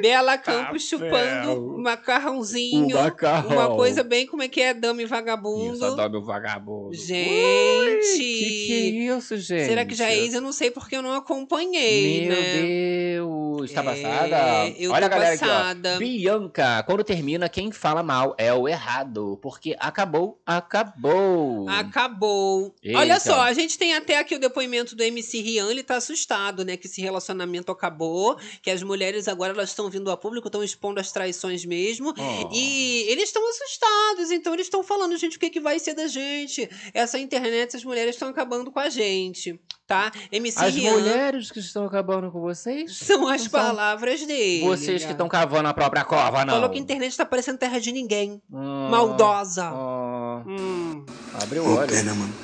Bela Campos Café. chupando macarrãozinho. Macarrão. Uma coisa bem como é que é, dame vagabundo. Isso, meu vagabundo. Gente. Que que é isso, gente? Será que já é ex? Eu não sei porque eu não acompanhei, Meu né? Deus, tá É, passada? eu Olha tô a galera passada. aqui, ó. Bianca, quando termina, quem fala mal é o errado. Porque acabou, acabou. Acabou. Eita. Olha só, a gente tem até aqui o depoimento do MC Rian, ele tá assustado, né? Que esse relacionamento acabou, que as mulheres agora elas estão vindo a público, estão expondo as traições mesmo. Oh. E eles estão assustados, então eles estão falando, gente, o que, que vai ser da gente? Essa internet, essas mulheres estão acabando com a gente, tá? MC As Rian mulheres que estão acabando com vocês? são as São palavras dele. Vocês que estão cavando a própria cova, não. Falou que a internet tá parecendo terra de ninguém. Hum, Maldosa. ó, Hum. abre o olho. pena, mano.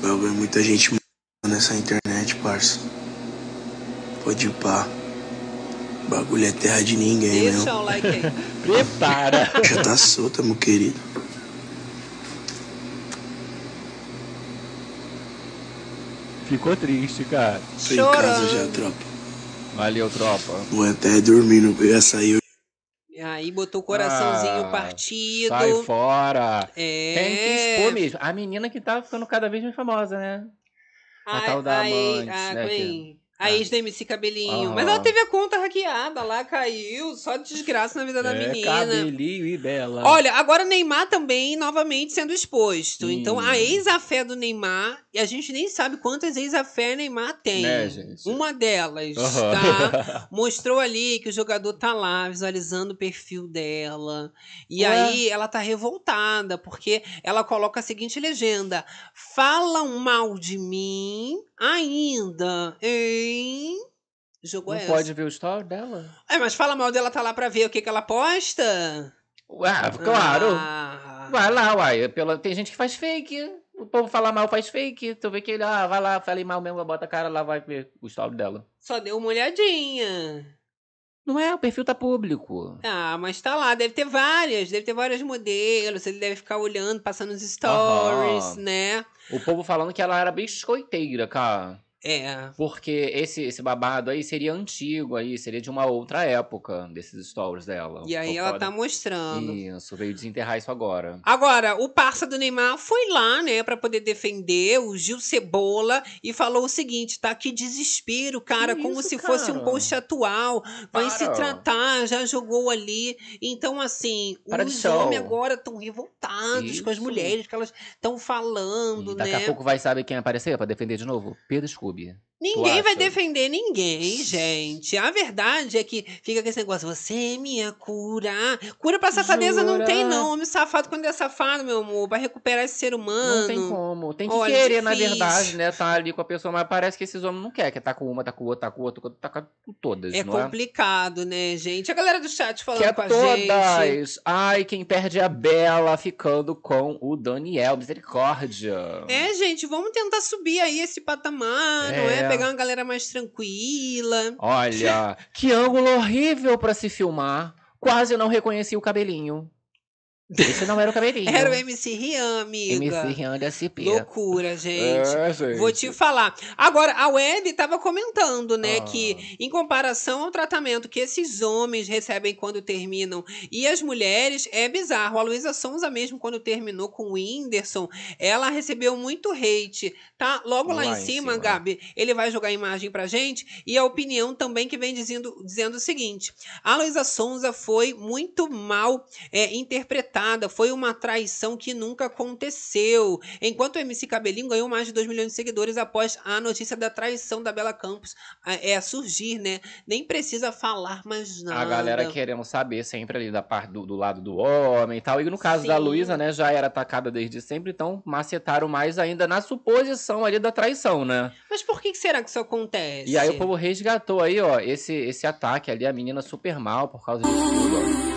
Bagulho, muita gente m- nessa internet, parça. Pode ir pá. Bagulho é terra de ninguém, Deixa meu. o like aí. Prepara. Já tá solta, meu querido. Ficou triste, cara. Tô em casa já, tropa. Valeu, tropa. Vou até dormir, não ia sair. E aí botou o coraçãozinho Ah, partido. Sai fora. É. Tem que expor mesmo. A menina que tá ficando cada vez mais famosa, né? A tal da a, amante, a, né? A Ah. ex da MC Cabelinho. Mas ela teve a conta hackeada lá, caiu. Só desgraça na vida da é, menina. cabelinho e bela. Olha, agora Neymar também novamente sendo exposto. Então, a ex-afé do Neymar, e a gente nem sabe quantas ex-afé Neymar tem. Né, gente? Uma delas, Aham. tá? Mostrou ali que o jogador tá lá visualizando o perfil dela. E Ué? aí ela tá revoltada, porque ela coloca a seguinte legenda: Falam mal de mim ainda, hein? Jogou Não essa. pode ver o story dela? É, mas fala mal dela, tá lá pra ver o que, que ela posta? Ué, claro. Ah. Vai lá, uai. Pela... Tem gente que faz fake. O povo fala mal, faz fake. Tu vê que ele, ah, vai lá, falei mal mesmo, bota a cara lá, vai ver o story dela. Só deu uma olhadinha. Não é, o perfil tá público. Ah, mas tá lá, deve ter várias, deve ter vários modelos, ele deve ficar olhando, passando os stories, Aham. né? O povo falando que ela era biscoiteira, cara. É. Porque esse, esse babado aí seria antigo aí, seria de uma outra época desses stories dela. E aí ela tá mostrando. Isso, veio desenterrar isso agora. Agora, o parça do Neymar foi lá, né, pra poder defender o Gil Cebola e falou o seguinte, tá? Que desespero, cara, Que como isso, se fosse um cara? post atual. Vai se Para. tratar, já jogou ali. Então, assim, Para os homens agora estão revoltados com as Isso. mulheres que elas estão falando, E daqui né? a pouco vai saber quem aparecer pra defender de novo? Pedro кубе Ninguém vai defender ninguém, gente. A verdade é que fica com esse negócio, você é minha cura. Cura pra safadeza não Jura? tem, não. Homem safado, quando é safado, meu amor, vai recuperar esse ser humano. Não tem como. Tem que Olha, querer, na difícil. verdade, né? Tá ali com a pessoa, mas parece que esses homens não querem. Quer tá com uma, tá com outra, tá com outra, tá com todas, É não é? complicado, né, gente? A galera do chat falando Que é com a gente. todas. Ai, quem perde é a Bela ficando com o Daniel. Misericórdia. É, gente, vamos tentar subir aí esse patamar, não é? É. Pegar uma galera mais tranquila. Olha, que ângulo horrível pra se filmar. Quase não reconheci o cabelinho. Esse não era o cabelinho. Era o MC Rian, amiga. MC Rian da SP. Loucura, gente. É, gente. Vou te falar. Agora, a Web estava comentando, né, Ah. que em comparação ao tratamento que esses homens recebem quando terminam e as mulheres, é bizarro. A Luísa Sonza mesmo, quando terminou com o Whindersson, ela recebeu muito hate, tá? Logo lá, Lá em em cima, cima. Gabi, ele vai jogar a imagem pra gente e a opinião também que vem dizendo, dizendo o seguinte. A Luísa Sonza foi muito mal é, interpretada, foi uma traição que nunca aconteceu. Enquanto o MC Cabelinho ganhou mais de 2 milhões de seguidores após a notícia da traição da Bela Campos é, surgir, né? Nem precisa falar mais nada. A galera querendo saber sempre ali da parte do, do lado do homem e tal. E no caso da Sim. Luísa, né, já era atacada desde sempre, então macetaram mais ainda na suposição ali da traição, né? Mas por que que será que isso acontece? E aí o povo resgatou aí, ó, esse, esse ataque ali, a menina super mal por causa disso tudo, ó.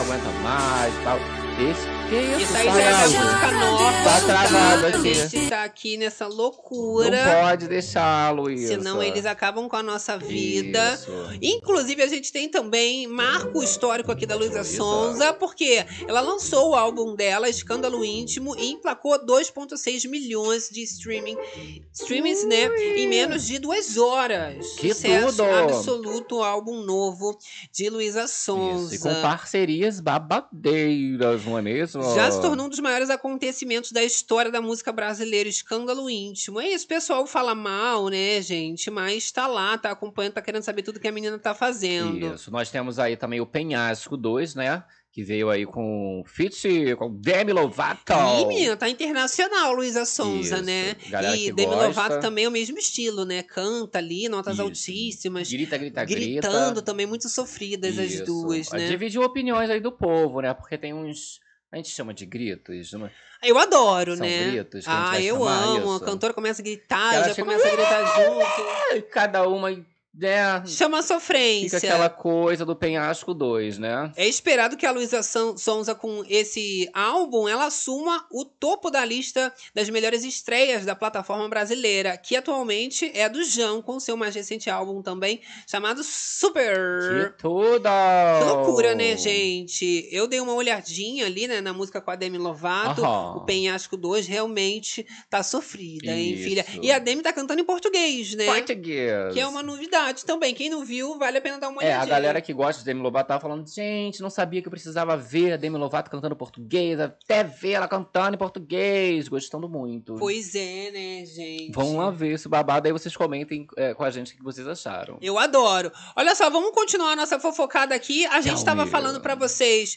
Aguenta mais e tal. Esse, que isso, Isso aí já é música nova. Tá travado A aqui. gente tá aqui nessa Não loucura. pode deixá-lo isso. Senão eles acabam com a nossa vida. Isso. Inclusive, a gente tem também marco histórico aqui da Luísa Luísa. Sonza, porque ela lançou o álbum dela, Escândalo Íntimo, e emplacou 2,6 milhões de streaming, streamings, né? Em menos de duas horas. Que Sucesso tudo! absoluto, álbum novo de Luísa Sonza. Isso, e com parcerias babadeiras, não é mesmo? Já se tornou um dos maiores acontecimentos da história da música brasileira, escândalo íntimo. É isso, o pessoal fala mal, né, gente? Mas tá lá, tá acompanhando, tá querendo saber tudo que a menina tá fazendo. Isso. Nós temos aí também o Penhasco 2, né? Que veio aí com feat com Demi Lovato. Ih, menina, tá internacional, Luísa Sonza, Isso. né? Galera e Demi gosta. Lovato também é o mesmo estilo, né? Canta ali, notas Isso. altíssimas, Grita, grita, gritando grita. também, muito sofridas as Isso. duas, né? Dividiu opiniões aí do povo, né? Porque tem uns. A gente chama de gritos. não é? Eu adoro, São né? gritos que a ah, eu amo. A isso. cantora começa a gritar, já começa a gritar junto. Cada uma. Né? Chama sofrência. Fica aquela coisa do penhasco 2, né? É esperado que a Luísa Son- Sonza, com esse álbum, ela assuma o topo da lista das melhores estreias da plataforma brasileira, que atualmente é a do Jão, com seu mais recente álbum também, chamado Que Super. tudo! Que loucura, né, gente? Eu dei uma olhadinha ali, né, na música com a Demi Lovato. O Penhasco 2 realmente tá sofrida, hein, Isso. filha? E a Demi tá cantando em português, né? Português. Que é uma novidade também. Quem não viu, vale a pena dar uma É, olhadinha. a galera que gosta de Demi Lovato tava falando, gente, não sabia que eu precisava ver a Demi Lovato cantando português, até ver ela cantando em português, gostando muito. Pois é, né, gente? Vão lá ver esse babado, aí vocês comentem é, com a gente o que vocês acharam. Eu adoro. Olha só, vamos continuar a nossa fofocada aqui. A gente estava falando para vocês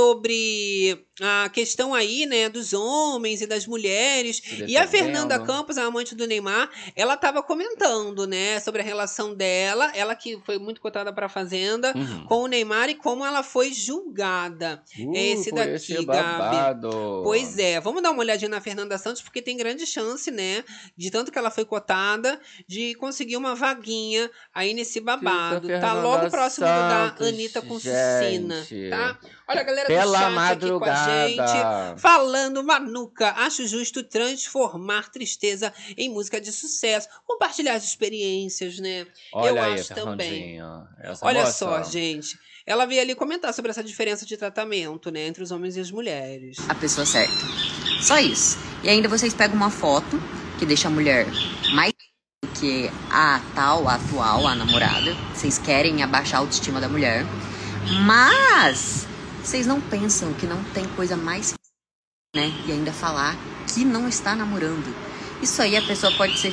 sobre a questão aí, né, dos homens e das mulheres. E a. Fernanda Campos, a amante do Neymar, ela estava comentando, né, sobre a relação dela, ela que foi muito cotada para Fazenda, Uhum. com o Neymar e como ela foi julgada. Uh, esse daqui, esse Gabi. babado. Pois é, vamos dar uma olhadinha na Fernanda Santos, porque tem grande chance, né, de tanto que ela foi cotada, de conseguir uma vaguinha aí nesse babado. Tá logo próximo do da Santos, Anitta gente. tá? Olha a galera do Pela chat aqui com a gente. madrugada. Falando, Manuca, acho justo transformar tristeza em música de sucesso. Compartilhar as experiências, né? Olha eu aí, acho também. Olha moça. só, gente. Ela veio ali comentar sobre essa diferença de tratamento, né, entre os homens e as mulheres. a pessoa certa. Só isso. E ainda vocês pegam uma foto que deixa a mulher mais do que a tal, a atual, a namorada. Vocês querem abaixar a autoestima da mulher. Mas vocês não pensam que não tem coisa mais né? E ainda falar que não está namorando. Isso aí a pessoa pode ser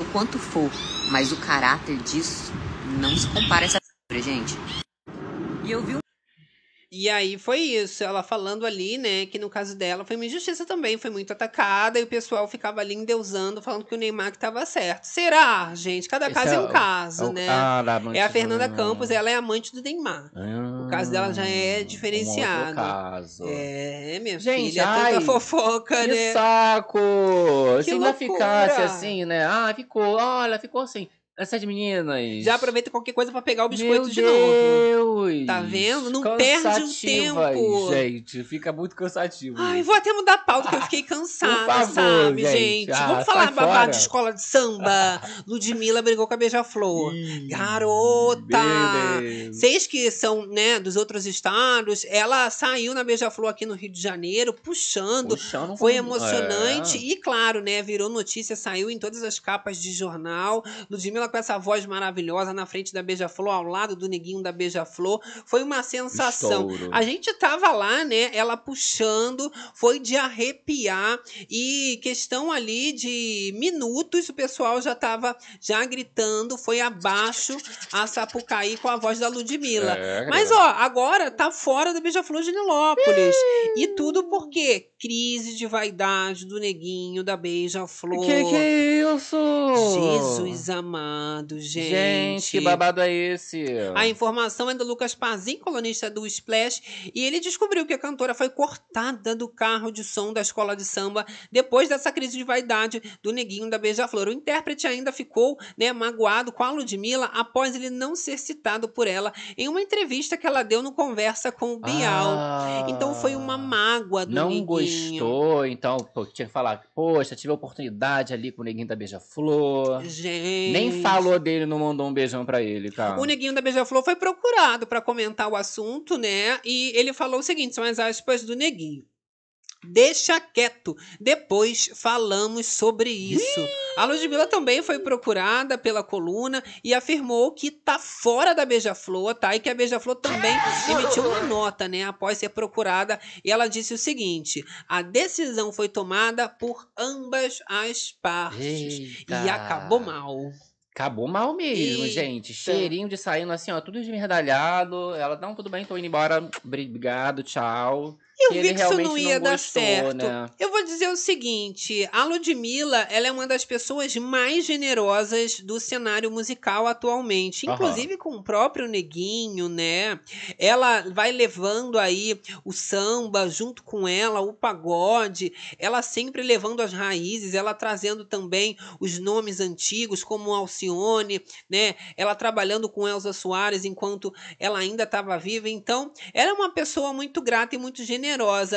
o quanto for, mas o caráter disso não se compara a essa gente. E eu vi um E aí foi isso, ela falando ali, né, que no caso dela foi uma injustiça também, foi muito atacada e o pessoal ficava ali endeusando, falando que o Neymar que tava certo. Será, gente? Cada caso é, é um o- caso, É o- né? Ah, é a do- Fernanda Campos, ela é amante do Neymar. O caso dela já é Um outro diferenciado. caso. É, minha Gente, filha, ai, tanta fofoca, Que né? saco! Que Se ainda loucura! ficasse assim, né? Ah, ficou, olha, ficou assim. Essas meninas. Já aproveita qualquer coisa pra pegar o biscoito Meu de novo. Deus! Tá vendo? Não perde um tempo. Gente, fica muito cansativo. Ai, vou até mudar a pauta, que eu fiquei cansada, favor, sabe, gente? gente? Ah, Vamos falar babado de escola de samba. Ludmilla brigou com a Beija-Flor. Garota! Vocês que são, né, dos outros estados, ela saiu na Beija-Flor aqui no Rio de Janeiro, puxando. Puxando Foi emocionante É. e, claro, né, virou notícia, saiu em todas as capas de jornal. Ludmilla com essa voz maravilhosa na frente da Beija-Flor, ao lado do neguinho da Beija-Flor. Foi uma sensação. Estouro. A gente tava lá, né, ela puxando, foi de arrepiar e questão ali de minutos, o pessoal já tava já gritando, foi abaixo a Sapucaí com a voz da Ludmilla. É, Mas, ó, agora tá fora do Beija-Flor de Nilópolis. E tudo por quê? Crise de vaidade do neguinho da Beija-Flor. Que que é isso? Jesus amado. Babado, gente. Gente, que babado é esse? A informação é do Lucas Pazin, colunista do Splash, e ele descobriu que a cantora foi cortada do carro de som da escola de samba depois dessa crise de vaidade do neguinho da Beija-Flor. O intérprete ainda ficou né, magoado com a Ludmilla após ele não ser citado por ela em uma entrevista que ela deu no Conversa com o Bial. Ah, então foi uma mágoa do Não neguinho. gostou, então pô, tinha que falar, poxa, tive a oportunidade ali com o neguinho da Beija-Flor. Gente. Nem falou dele, não mandou um beijão pra ele, cara. O neguinho da Beija-Flor foi procurado para comentar o assunto, né? E ele falou o seguinte: são as aspas do neguinho. Deixa quieto, depois falamos sobre isso. A Ludmilla também foi procurada pela coluna e afirmou que tá fora da Beija-Flor, tá? E que a Beija-Flor também emitiu uma nota, né, após ser procurada. E ela disse o seguinte: a decisão foi tomada por ambas as partes. Eita. E acabou mal. Acabou mal mesmo, Eita. gente. Cheirinho de saindo assim, ó, tudo esmerdalhado. Ela, não, tudo bem, tô indo embora. Obrigado, tchau. Eu E vi que isso não ia dar gostou, certo. né? Eu vou dizer o seguinte: a Ludmilla ela é uma das pessoas mais generosas do cenário musical atualmente, inclusive com o próprio Neguinho, né? Ela vai levando aí o samba junto com ela, o pagode, ela sempre levando as raízes, ela trazendo também os nomes antigos, como Alcione, né? Ela trabalhando com Elza Soares enquanto ela ainda estava viva. Então, ela é uma pessoa muito grata e muito generosa.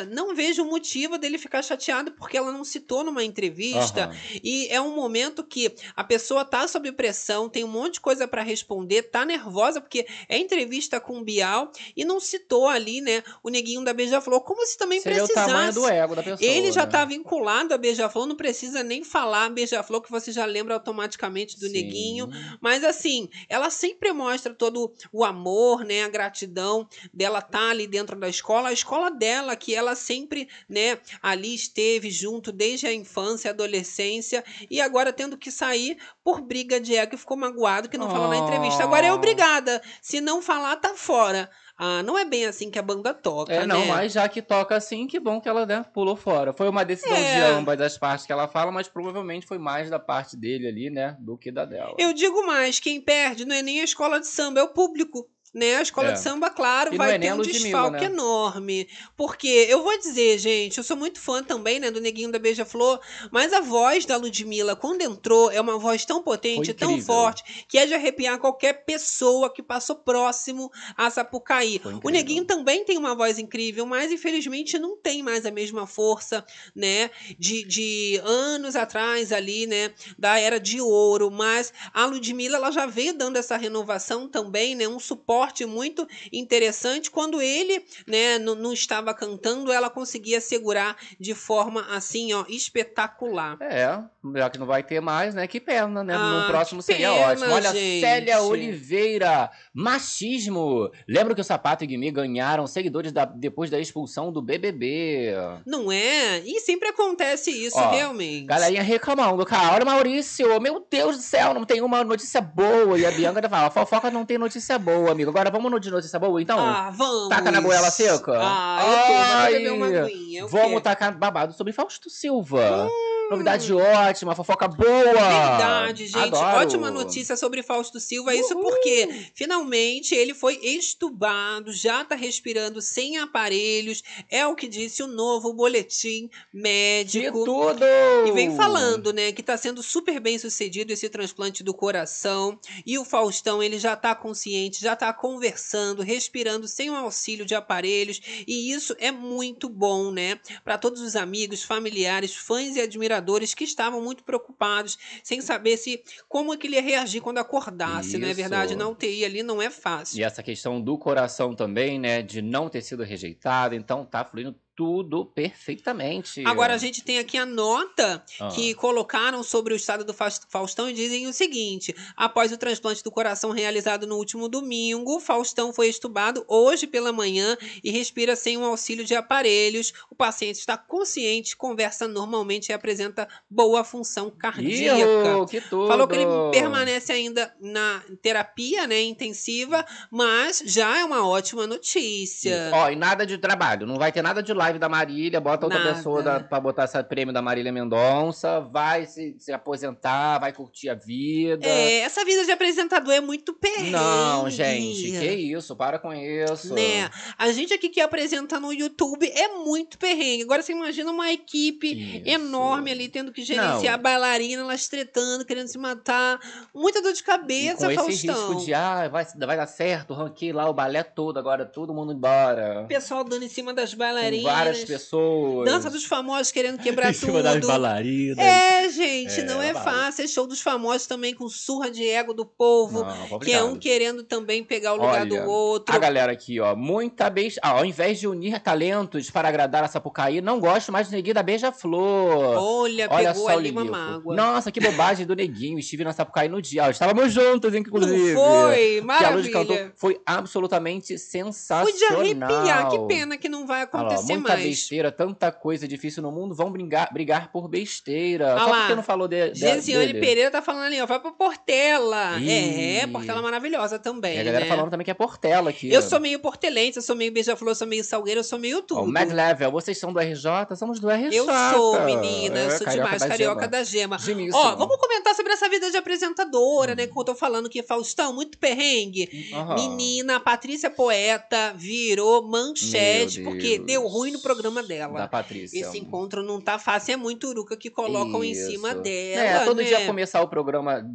Não vejo motivo dele ficar chateado porque ela não citou numa entrevista. Aham. E é um momento que a pessoa tá sob pressão, tem um monte de coisa para responder, tá nervosa porque é entrevista com o Bial e não citou ali, né, o neguinho da Beija-Flor, como se também Seria o precisasse. tamanho do ego da pessoa. Ele já né? tá vinculado a Beija-Flor, não precisa nem falar Beija-Flor, que você já lembra automaticamente do Sim. neguinho. Mas assim, ela sempre mostra todo o amor, né, a gratidão dela tá ali dentro da escola, a escola dela que ela sempre, né, ali esteve junto desde a infância, adolescência e agora tendo que sair por briga de ego, e ficou magoado que não falou na entrevista. Agora é Oh. obrigada. Se não falar, tá fora. Ah, não é bem assim que a banda toca, É, não, né? mas já que toca assim, que bom que ela né, pulou fora. Foi uma decisão É. de ambas as partes que ela fala, mas provavelmente foi mais da parte dele ali, né, do que da dela. Eu digo mais, quem perde não é nem a escola de samba, é o público. Né? A escola É. de samba, claro, E vai é ter um desfalque né? enorme. Porque eu vou dizer, gente, eu sou muito fã também, né, do Neguinho da Beija-Flor, mas a voz da Ludmilla, quando entrou, é uma voz tão potente, tão forte, que é de arrepiar qualquer pessoa que passou próximo a Sapucaí. O. Neguinho também tem uma voz incrível, mas infelizmente não tem mais a mesma força, né, de, de anos atrás ali, né, da era de ouro, mas a Ludmilla ela já veio dando essa renovação também, né, um suporte muito interessante quando ele, né, não, não estava cantando, ela conseguia segurar de forma assim, ó, espetacular. É, já que não vai ter mais, né? Que pena, né? Ah, no próximo seria pena, ótimo. Olha, gente. Célia Oliveira, machismo. Lembra que o Sapato e Guimê ganharam seguidores da- depois da expulsão do BBB? Não é? E sempre acontece isso, Ó, realmente. Galerinha reclamando, cara. Olha, Maurício, meu Deus do céu, não tem uma notícia boa. E a Bianca ainda fala, fofoca não tem notícia boa, amigo. Agora vamos no de notícia boa, então? Ah, vamos. Taca na goela seca? Ah, eu tô. Ai, beber uma aguinha. Vamos quê? tacar babado sobre Fausto Silva. Novidade ótima, fofoca boa. Verdade, gente. Adoro. Ótima notícia sobre Fausto Silva. Isso porque finalmente ele foi estubado, já tá respirando sem aparelhos. É o que disse o novo boletim De médico. tudo! E vem falando, né, que tá sendo super bem sucedido esse transplante do coração. E o Faustão, ele já tá consciente, já tá conversando, respirando sem o auxílio de aparelhos. E isso é muito bom, né? Para todos os amigos, familiares, fãs e admiradores que estavam muito preocupados, sem saber se como é que ele ia reagir quando acordasse, não é Isso. verdade? Na UTI ali não é fácil. E essa questão do coração também, né? De não ter sido rejeitado. Então tá fluindo tudo perfeitamente. Agora a gente tem aqui a nota Ah. que colocaram sobre o estado do Faus- Faustão e dizem o seguinte: após o transplante do coração realizado no último domingo, Faustão foi estubado hoje pela manhã e respira sem o auxílio de aparelhos. O paciente está consciente, conversa normalmente e apresenta boa função cardíaca. Iu, que tudo! Falou que ele permanece ainda na terapia, né, intensiva, mas já é uma ótima notícia. Ó, e nada de trabalho. Não vai ter nada de live live da Marília, bota outra Nada. pessoa da, pra botar esse prêmio da Marília Mendonça, vai se, se aposentar, vai curtir a vida. É, essa vida de apresentador é muito perrengue. Não, gente, que isso, para com isso. Né? A gente aqui que apresenta no YouTube é muito perrengue. Agora você imagina uma equipe Isso. enorme ali tendo que gerenciar Não. bailarina, elas tretando, querendo se matar. Muita dor de E cabeça, com esse Faustão. risco de, ah, vai, vai dar certo, ranquei lá o balé todo, agora todo mundo embora. O pessoal dando em cima das Com bailarinas. Várias pessoas. Dança dos famosos querendo quebrar cima das tudo. bailarinas. É, gente, É, não é fácil. É show dos famosos também com surra de ego do povo. Não, que é um querendo também pegar o lugar Olha, do outro. A galera aqui, ó, muita beija... Ah, ao invés de unir talentos para agradar a Sapucaí, não gosto mais do Neguinho da Beija-Flor. Olha, Olha pegou só ali uma mágoa. Nossa, que bobagem do Neguinho. Estive na Sapucaí no dia. Ó, Estávamos juntos, inclusive. Não foi? Que a luz cantou Maravilha. foi absolutamente sensacional. Foi de arrepiar. Que pena que não vai acontecer muita mais. besteira, tanta coisa difícil no mundo, vão brigar, brigar por besteira. Ah Só lá, porque não falou de, de, Gesiane dele. Pereira tá falando ali, ó. Vai pra Portela. Ih. É, Portela maravilhosa também. E a galera né? falando também que é Portela aqui. Eu sou meio portelense, eu sou meio beija-flor, eu sou meio salgueiro, eu sou meio tudo. Ó, o Mad Level, vocês são do RJ? Somos do RJ. Eu sou, menina, eu É, sou carioca demais, da carioca gema. da gema. Ó, vamos comentar sobre essa vida de apresentadora, né? Como eu tô falando que Faustão, muito perrengue. Aham. Menina, Patrícia Poeta virou manchete porque deu ruim no programa Da dela. Patrícia. Esse encontro não tá fácil, é muito uruca que colocam em Isso. cima dela. É, todo né? dia começar o programa.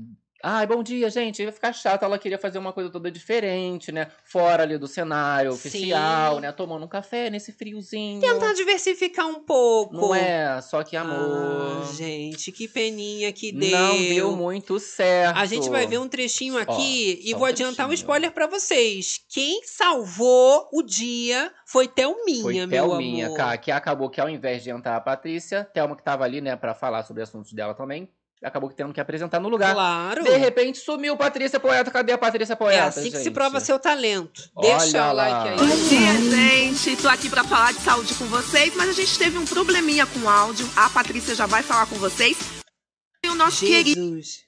Ai, bom dia, gente. Ia ficar chato. Ela queria fazer uma coisa toda diferente, né? Fora ali do cenário Sim. oficial, né? Tomando um café nesse friozinho. Tentar diversificar um pouco. Não é, só que Ah, amor. gente, que peninha que deu. não deu muito certo. A gente vai ver um trechinho aqui e vou um adiantar um trechinho. spoiler pra vocês. Quem salvou o dia foi Thelminha, Foi meu Thelminha, amor. cara, que acabou que ao invés de entrar a Patrícia, Thelma que tava ali, né, pra falar sobre assuntos dela também, acabou que tendo que apresentar no lugar. Claro. De repente sumiu Patrícia Poeta. Cadê a Patrícia É Poeta? assim que se gente? prova seu talento. Olha Deixa o lá. like aí. Bom dia, gente. Tô aqui pra falar de saúde com vocês, mas a gente teve um probleminha com o áudio. A Patrícia já vai falar com vocês. E o nosso querido Jesus.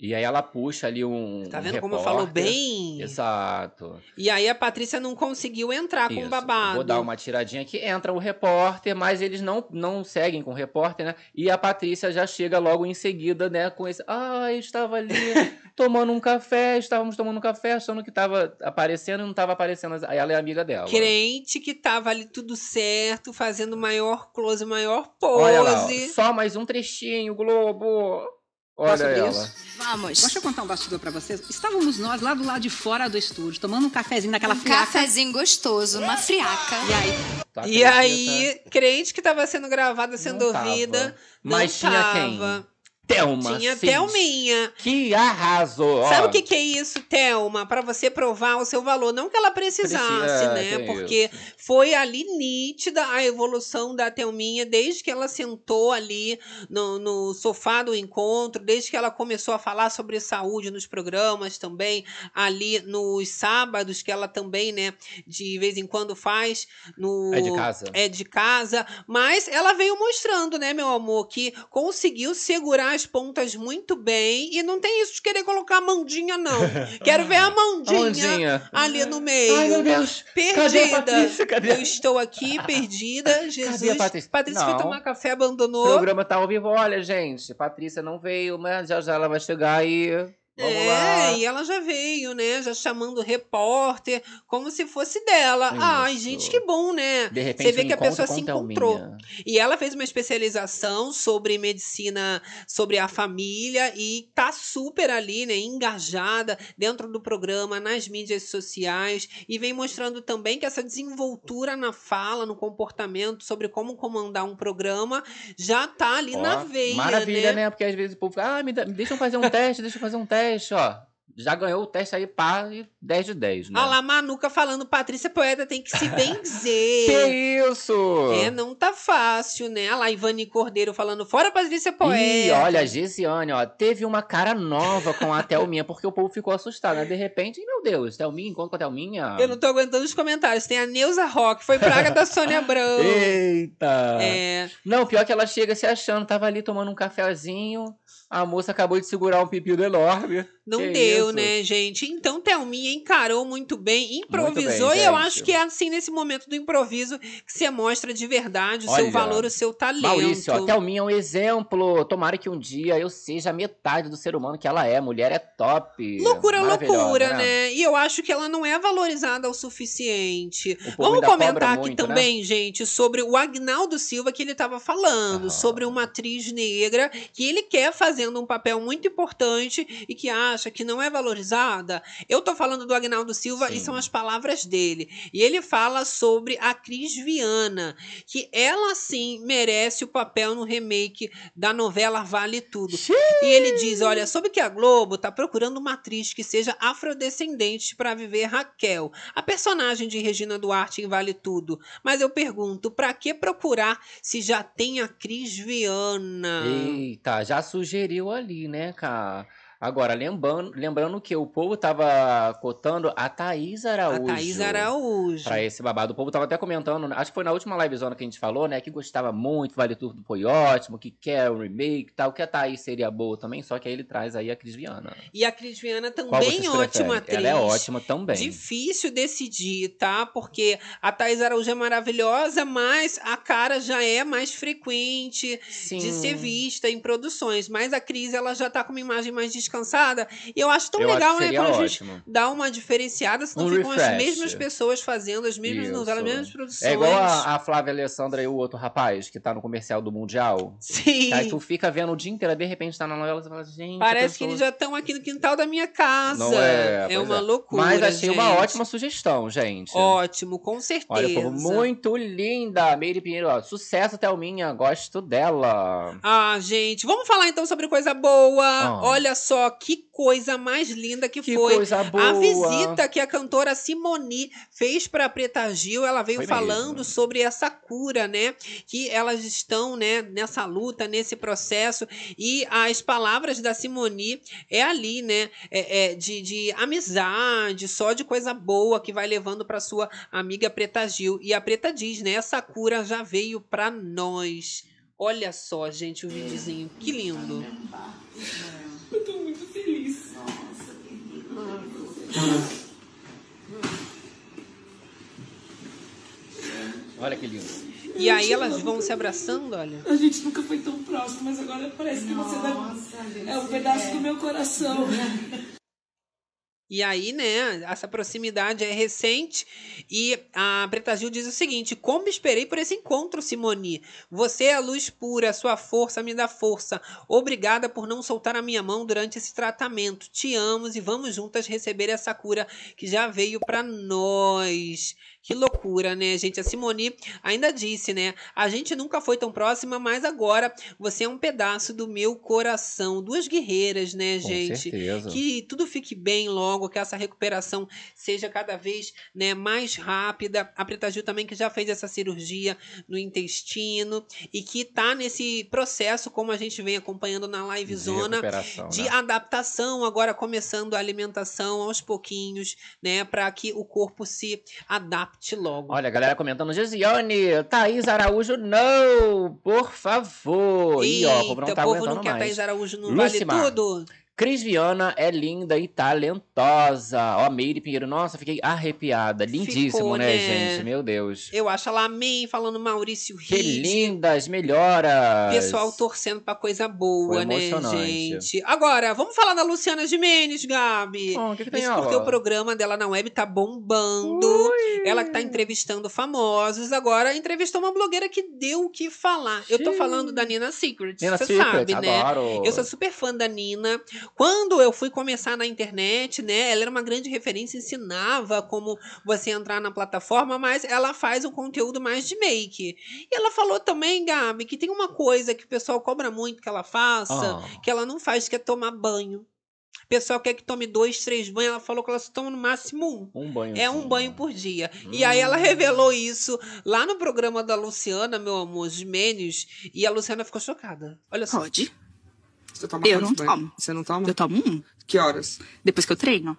E aí ela puxa ali um. Tá um vendo como eu falo bem? Exato. E aí a Patrícia não conseguiu entrar com Isso. o babado. Vou dar uma tiradinha aqui. Entra o repórter, mas eles não, não seguem com o repórter, né? E a Patrícia já chega logo em seguida, né? Com esse. Ah, eu estava ali tomando um café, estávamos tomando um café, achando que estava aparecendo e não estava aparecendo. Aí ela é amiga dela. Crente que tava ali tudo certo, fazendo maior close, maior pose. Olha lá, ó, só mais um trechinho, Globo. Olha sobre ela. isso? Vamos. Deixa eu contar um bastidor pra vocês. Estávamos nós lá do lado de fora do estúdio, tomando um cafezinho naquela Um friaca. cafezinho gostoso, uma friaca. E aí, Tu E aí, crente que tava sendo gravada, sendo ouvida, não Mas tinha tava. quem? Thelma. Tinha Cid. Thelminha. Que arrasou. Sabe o que, que é isso, Thelma? Pra você provar o seu valor. Não que ela precisasse, Precisa, é, né? Porque isso. foi ali nítida a evolução da Thelminha, desde que ela sentou ali no, no sofá do encontro, desde que ela começou a falar sobre saúde nos programas também, ali nos sábados, que ela também, né, de vez em quando faz no. É de casa. É de casa. Mas ela veio mostrando, né, meu amor, que conseguiu segurar as pontas muito bem. E não tem isso de querer colocar a mandinha, não. Quero ver a mandinha, Ondinha. ali no meio. Ai, meu Deus. Cadê a Perdida. Patrícia? Cadê? Eu estou aqui perdida. Jesus. Patrícia? Patrícia foi tomar café, O abandonou. programa tá ao vivo. Olha, gente, Patrícia não veio, mas já já ela vai chegar aí. Vamos é, lá. e ela já veio, né? Já chamando repórter, como se fosse dela. Ai, Isso. gente, que bom, né? De repente, Você vê um que a pessoa se encontrou. E ela fez uma especialização sobre medicina, sobre a família e tá super ali, né, engajada dentro do programa, nas mídias sociais e vem mostrando também que essa desenvoltura na fala, no comportamento, sobre como comandar um programa, já tá ali Ó, na veia, Maravilha, né? né? Porque às vezes o povo fica, ah, me, deixa eu fazer um teste, deixa eu fazer um teste, ó. Já ganhou o teste aí, pá, e 10 de 10, né? Olha lá, Manuca falando, Patrícia Poeta tem que se benzer. Que isso? É, não tá fácil, né? Olha lá, Ivani Cordeiro falando, fora Patrícia Poeta. Ih, olha, a Gesiane, ó, teve uma cara nova com a Thelminha, porque o povo ficou assustado, né? De repente, meu Deus, Thelminha, encontro com a Thelminha. Eu não tô aguentando os comentários. Tem a Neuza Rock, foi praga da Sônia Abrão. Eita! É, Não, pior que ela chega se achando, tava ali tomando um cafezinho, a moça acabou de segurar um pipido enorme. não Que deu, isso? né, gente? Então, Thelminha encarou muito bem, improvisou, bem, e eu acho que é assim nesse momento do improviso que você mostra de verdade o seu Olha, valor, o seu talento. Maurício, ó, Thelminha é um exemplo. Tomara que um dia eu seja a metade do ser humano que ela é. Mulher é top. Loucura, Maravilhosa, loucura, né? E eu acho que ela não é valorizada o suficiente. O Vamos comentar aqui muito, né? também, gente, sobre o Agnaldo Silva que ele estava falando, sobre uma atriz negra que ele quer fazendo um papel muito importante e que acha que não é valorizada. Eu tô falando do Agnaldo Silva e Sim. são as palavras dele. E ele fala sobre a Cris Viana, que ela sim merece o papel no remake da novela Vale Tudo. E ele diz: olha, soube que a Globo tá procurando uma atriz que seja afrodescendente para viver Raquel, a personagem de Regina Duarte em Vale Tudo. Mas eu pergunto, para que procurar se já tem a Cris Viana? Eita, já sugeriu ali, né, cara? Agora, lembrando, lembrando que o povo tava cotando a Thaís Araújo. A Thaís Araújo. Pra esse babado. O povo tava até comentando, né? acho que foi na última livezona que a gente falou, né? Que gostava muito, Vale Tudo foi ótimo, que quer o remake e tal, que a Thaís seria boa também, só que aí ele traz aí a Cris Viana. E a Cris Viana também ótima atriz. Ela é ótima também. Difícil decidir, tá? Porque a Thaís Araújo é maravilhosa, mas a cara já é mais frequente Sim. de ser vista em produções. Mas a Cris, ela já tá com uma imagem mais descansada. E eu acho tão Eu acho legal, que né? Quando a gente ótimo. dá uma diferenciada, senão Um ficam as refresh. mesmas pessoas fazendo as mesmas Isso. novelas, as mesmas produções. É igual a, a Flávia Alessandra e o outro rapaz que tá no comercial do Mundial. Sim. Aí tu fica vendo o dia inteiro, de repente tá na novela e fala, gente. Parece que pessoa- eles já estão aqui no quintal da minha casa. Não é, pois uma é. loucura. Mas achei uma gente. ótima sugestão, gente. Ótimo, com certeza. Olha, povo, muito linda. Meire Pinheiro, ó. Sucesso, Thelminha. Gosto dela. Ah, gente, vamos falar então sobre coisa boa. Ah. Olha só que coisa mais linda que, Que foi coisa boa. a visita que a cantora Simone fez para Preta Gil. Ela veio Foi falando mesmo. sobre essa cura, né? Que elas estão, né, nessa luta, nesse processo. E as palavras da Simone é ali, né? É, é de, de amizade, só de coisa boa que vai levando para sua amiga Preta Gil. E a Preta diz, né? Essa cura já veio para nós. Olha só, gente, o videozinho. Que lindo. Eu tô muito feliz. Olha que lindo. E aí elas vão se abraçando, olha. A gente nunca foi tão próximo, mas agora parece que você dá... é um pedaço do meu coração. E aí, né, essa proximidade é recente e a Preta Gil diz o seguinte: Como esperei por esse encontro, Simone? Você é a luz pura, sua força me dá força. Obrigada por não soltar a minha mão durante esse tratamento. Te amo e vamos juntas receber essa cura que já veio pra nós. Que loucura, né, gente? A Simone ainda disse, né? A gente nunca foi tão próxima, mas agora você é um pedaço do meu coração. Duas guerreiras, né, Com gente? certeza. Que tudo fique bem logo, que essa recuperação seja cada vez né, mais rápida. A Preta Gil também que já fez essa cirurgia no intestino e que tá nesse processo, como a gente vem acompanhando na live De zona, de né? adaptação, agora começando a alimentação aos pouquinhos, né, para que o corpo se adapte logo. Olha, a galera comentando, Gesiane, Thaís Araújo, não, por favor. Ih, ó, o povo não Eita, tá não quer mais. Thaís Araújo no Lucimar. Vale Tudo? Cris Viana é linda e talentosa. Ó, Meire Pinheiro, nossa, fiquei arrepiada. Lindíssimo, Ficou, né, né? gente? Meu Deus. Eu acho ela amém, falando Maurício Que Ride. lindas, melhoras. Pessoal torcendo pra coisa boa, né, gente? Agora, vamos falar da Luciana Gimenez, Gabi. Oh, que que tem Isso porque o programa dela na web tá bombando. Ela que tá entrevistando famosos. Agora, entrevistou uma blogueira que deu o que falar. Eu tô falando da Nina Secret. Nina Você Secret, sabe, né? adoro. Eu sou super fã da Nina. Quando eu fui começar na internet, né? Ela era uma grande referência, ensinava como você entrar na plataforma, mas ela faz um conteúdo mais de make. E ela falou também, Gabi, que tem uma coisa que o pessoal cobra muito que ela faça, Ah. que ela não faz, que é tomar banho. O pessoal quer que tome dois, três banhos. Ela falou que ela só toma no máximo um. Um banho. É um banho por dia. E aí ela revelou isso lá no programa da Luciana, meu amor, Gimenez, e a Luciana ficou chocada. Olha só. Pode. Você toma Eu não banhos? tomo. Você não toma? Eu tomo um. Que horas? Depois que eu treino.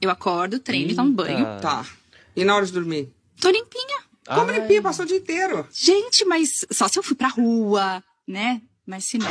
Eu acordo, treino e tomo banho. Tá. E na hora de dormir? Tô limpinha. Como limpinha? Passou o dia inteiro. Gente, mas só se eu fui pra rua, né? Mas se não.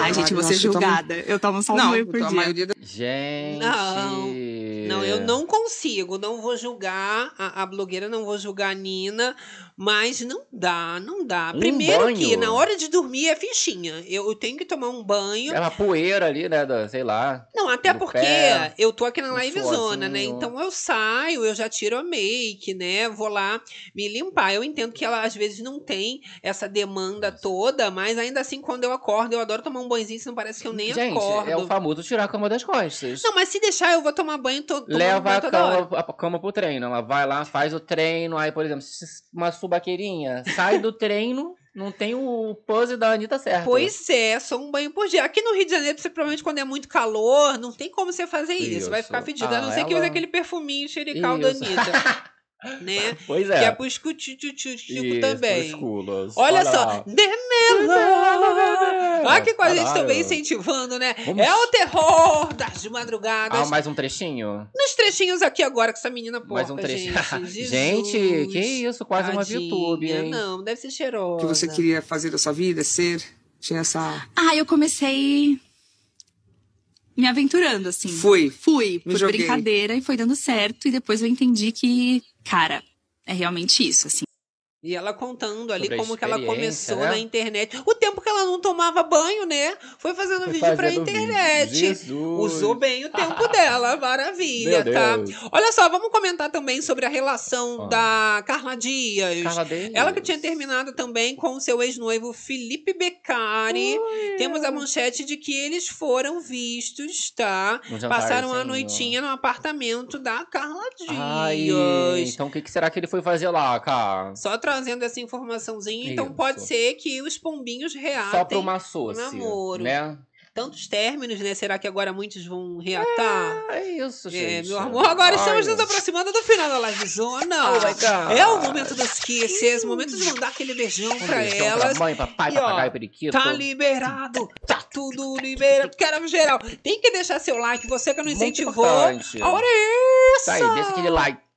Ai, gente, que tomo- julgada. Eu tomo só um Não, banho por a dia. maioria da- Gente. Não. que. Não, eu não consigo, não vou julgar a, a blogueira, não vou julgar a Nina, mas não dá, não dá. Um Primeiro que banho. na hora de dormir é fichinha. Eu, eu tenho que tomar um banho. É uma poeira ali, né? Da, sei lá. Não, até porque pé, eu tô aqui na live zona, né? Então eu saio, eu já tiro a make, né? Vou lá me limpar. Eu entendo que ela às vezes não tem essa demanda toda, mas ainda assim, quando eu acordo, eu adoro tomar um banhozinho, senão parece que eu nem Gente, acordo. é o famoso tirar a cama das costas. Não, mas se deixar, eu vou tomar banho, to tomando Leva a toda hora. cama, a cama pro treino. Ela vai lá, faz o treino. Aí, por exemplo, uma subaqueirinha sai do treino, não tem o pose da Anitta certo. Pois é, só um banho por dia. Aqui no Rio de Janeiro, principalmente quando é muito calor, não tem como você fazer isso. Vai Isso. ficar fedido. a não Ah, ser que use ela- aquele perfuminho xerical da Isso. Anitta. né? Pois Que é. é pro escutico Isso, também. pros culos. Olha, só, lá. Olha que com a gente também incentivando, né? Vamos- É o terror das madrugadas. Ah, mais um trechinho? Nos trechinhos aqui agora, com essa menina porca, mais um trechinho. gente. gente, Jesus. que isso, quase uma Tadinha. VTube, hein? Não, deve ser O cheirosa. que você queria fazer da sua vida, ser? Tinha essa. Ah, eu comecei me aventurando, assim. Fui. Fui, Me por joguei. brincadeira, e foi dando certo. E depois eu entendi que, cara, é realmente isso, assim. E ela contando ali Sobre a como que ela começou né? na internet. O tempo que ela não tomava banho, né? Foi fazendo Foi vídeo pra fazendo vídeo. internet. Jesus. Usou bem o tempo dela, maravilha, tá? Olha só, vamos comentar também sobre a relação Ah. da Carla Dias. Carla Dias. Ela que tinha terminado também com o seu ex-noivo Felipe Beccari. Temos a manchete de que eles foram vistos, tá? Um Passaram a jantarzinho. noitinha no apartamento da Carla Dias. Ai, então o que, que será que ele foi fazer lá, cara? Só trazendo essa informaçãozinha, então Isso. pode ser que os pombinhos reatem Só pra uma soce, namoro. né? Tantos términos, né? Será que agora muitos vão reatar? É isso, É, gente. meu amor, agora estamos Ai. nos aproximando do final da live zona. Oh my God. é o momento dos kisses, o momento de mandar aquele beijão Um pra beijão elas. Pra mãe, papai, E, ó, papagaio, periquito. Tá liberado, tá tudo liberado. Quero geral. Tem que deixar seu like, você que não incentivou. A hora é Isso essa. aí, deixa aquele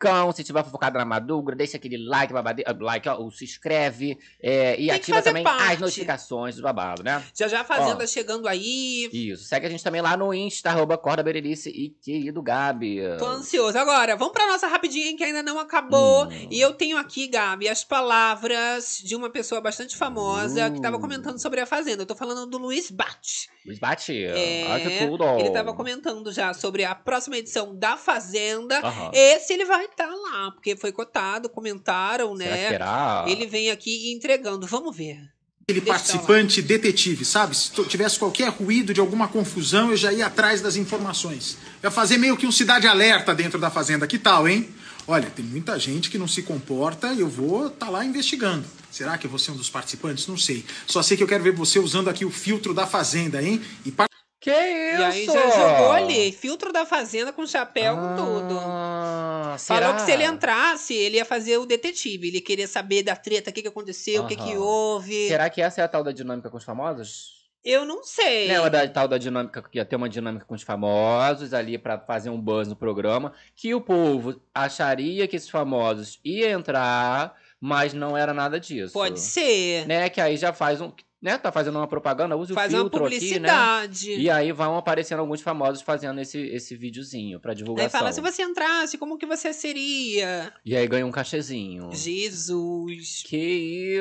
likeão, se tiver fofocado na madruga, deixa aquele like, babade... ah, like ó, se inscreve é, e ativa também parte. as notificações do babado, né? Já já a Fazenda Ó. chegando aí. Isso, segue a gente também lá no Insta, arroba Corda Berenice e querido Gabi. Tô ansioso. Agora, vamos pra nossa rapidinha que ainda não acabou. Hum. E eu tenho aqui, Gabi, as palavras de uma pessoa bastante famosa que tava Uh. comentando sobre a Fazenda. Eu tô falando do Luiz Bate. Luiz Bate, É, tudo. Ele tava comentando já sobre a próxima edição da Fazenda. Aham. Esse ele vai estar lá, porque foi cotado, comentaram, Será né? que será? Ele vem aqui entregando. Vamos ver. Aquele participante detetive, sabe? Se tivesse qualquer ruído de alguma confusão, eu já ia atrás das informações. Ia fazer meio que um cidade alerta dentro da fazenda. Que tal, hein? Olha, tem muita gente que não se comporta e eu vou estar lá investigando. Será que eu vou ser um dos participantes? Não sei. Só sei que eu quero ver você usando aqui o filtro da fazenda, hein? E par- Que isso? E aí já jogou ali, filtro da Fazenda com chapéu, com tudo. Ah, Falou será? que se ele entrasse, ele ia fazer o detetive. Ele queria saber da treta, o que, que aconteceu, o que, que houve. Será que essa é a tal da dinâmica com os famosos? Eu não sei. Lembra da tal da dinâmica que ia ter uma dinâmica com os famosos ali pra fazer um buzz no programa, que o povo acharia que esses famosos iam entrar, mas não era nada disso. Pode ser. Né, que aí já faz um, né, tá fazendo uma propaganda, use Faz o uma filtro aqui, né? publicidade. E aí vão aparecendo alguns famosos fazendo esse, esse videozinho pra Aí divulgação. fala, se você entrasse, como que você seria? E aí ganha um cachezinho. Jesus. Que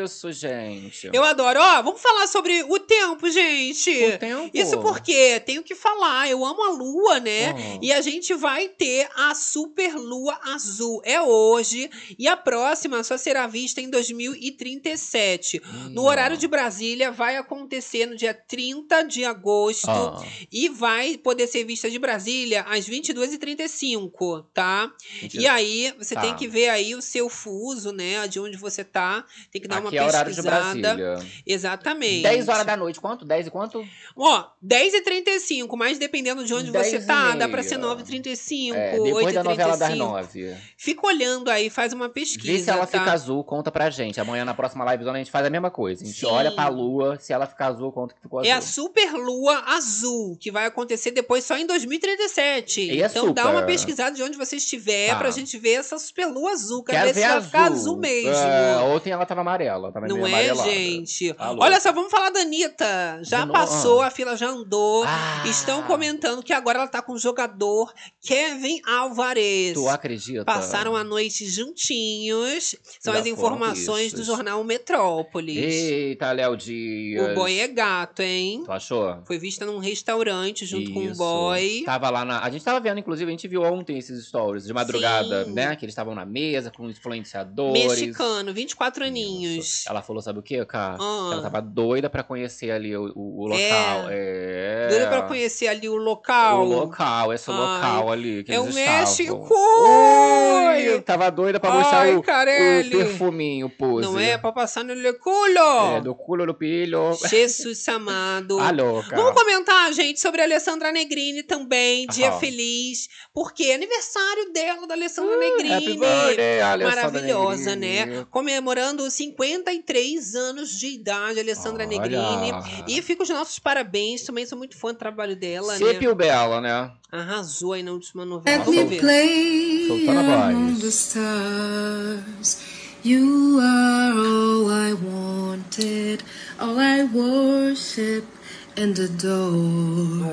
isso, gente. Eu adoro. Ó, vamos falar sobre o tempo, gente. O tempo. Isso porque tenho que falar, eu amo a lua, né? Oh. E a gente vai ter a super lua azul. É hoje. E a próxima só será vista em 2037. No Hum. horário de Brasília, vai acontecer no dia 30 de agosto. Ah. E vai poder ser vista de Brasília às 22h35, tá? Gente, E aí, você tá. tem que ver aí o seu fuso, né? De onde você tá. Tem que dar Aqui uma é horário de pesquisada. Brasília. Exatamente. 10 horas da noite, quanto? 10 e quanto? Ó, 10h35, mas dependendo de onde 10 você tá, dá pra ser 9h35, É, depois da novela das 8h35. 9. Fica olhando aí, faz uma pesquisa. Vê se ela tá? fica azul, conta pra gente. Amanhã na próxima live a gente faz a mesma coisa. A gente Sim. olha pra lua lua. Se ela ficar azul, quanto que ficou azul? É a super lua azul, que vai acontecer depois só em 2037. E é então dá uma pesquisada de onde você estiver Tá. pra gente ver essa super lua azul. Quero Quero ver se vai azul. ficar azul mesmo. É, ontem ela tava amarela. Tava Não é, amarelada. gente? Olha só, vamos falar da Anitta. Já passou, a fila já andou. Ah. Estão comentando que agora ela tá com o jogador Kevin Alvarez. Tu acredita? Passaram a noite juntinhos. São Já as informações do jornal Metrópolis. Eita, Léo Dias. O boy é gato, hein? Tu achou? Foi vista num restaurante junto com o Isso. boy. Tava lá na. A gente tava vendo, inclusive, a gente viu ontem esses stories de madrugada, Sim. né? Que eles estavam na mesa com influenciadores. Mexicano, 24 aninhos. Ela falou, sabe o quê, Cá? Ah. Ela tava doida pra conhecer ali o, o- o local. É. Doido pra conhecer ali o local. O local, esse Ai, local ali. Que é o estavam. México! Ui, tava doida pra mostrar Ai, o, o Carelli. perfuminho, pose. Não é pra passar no culo. É, do culo no pilho. Jesus amado. Ah, louca. Vamos comentar, gente, sobre a Alessandra Negrini também. Dia Aham. feliz. Porque é aniversário dela, da Alessandra happy Negrini. birthday, Alessandra Maravilhosa, Negrini. né? Comemorando 53 anos de idade, Alessandra Olha. Negrini. E fica os nossos parabéns. Também sou muito fã do trabalho dela, Sempre né? o Bela, né? Arrasou aí na última novela. Let me play a among the stars. You are all I wanted, all I worship.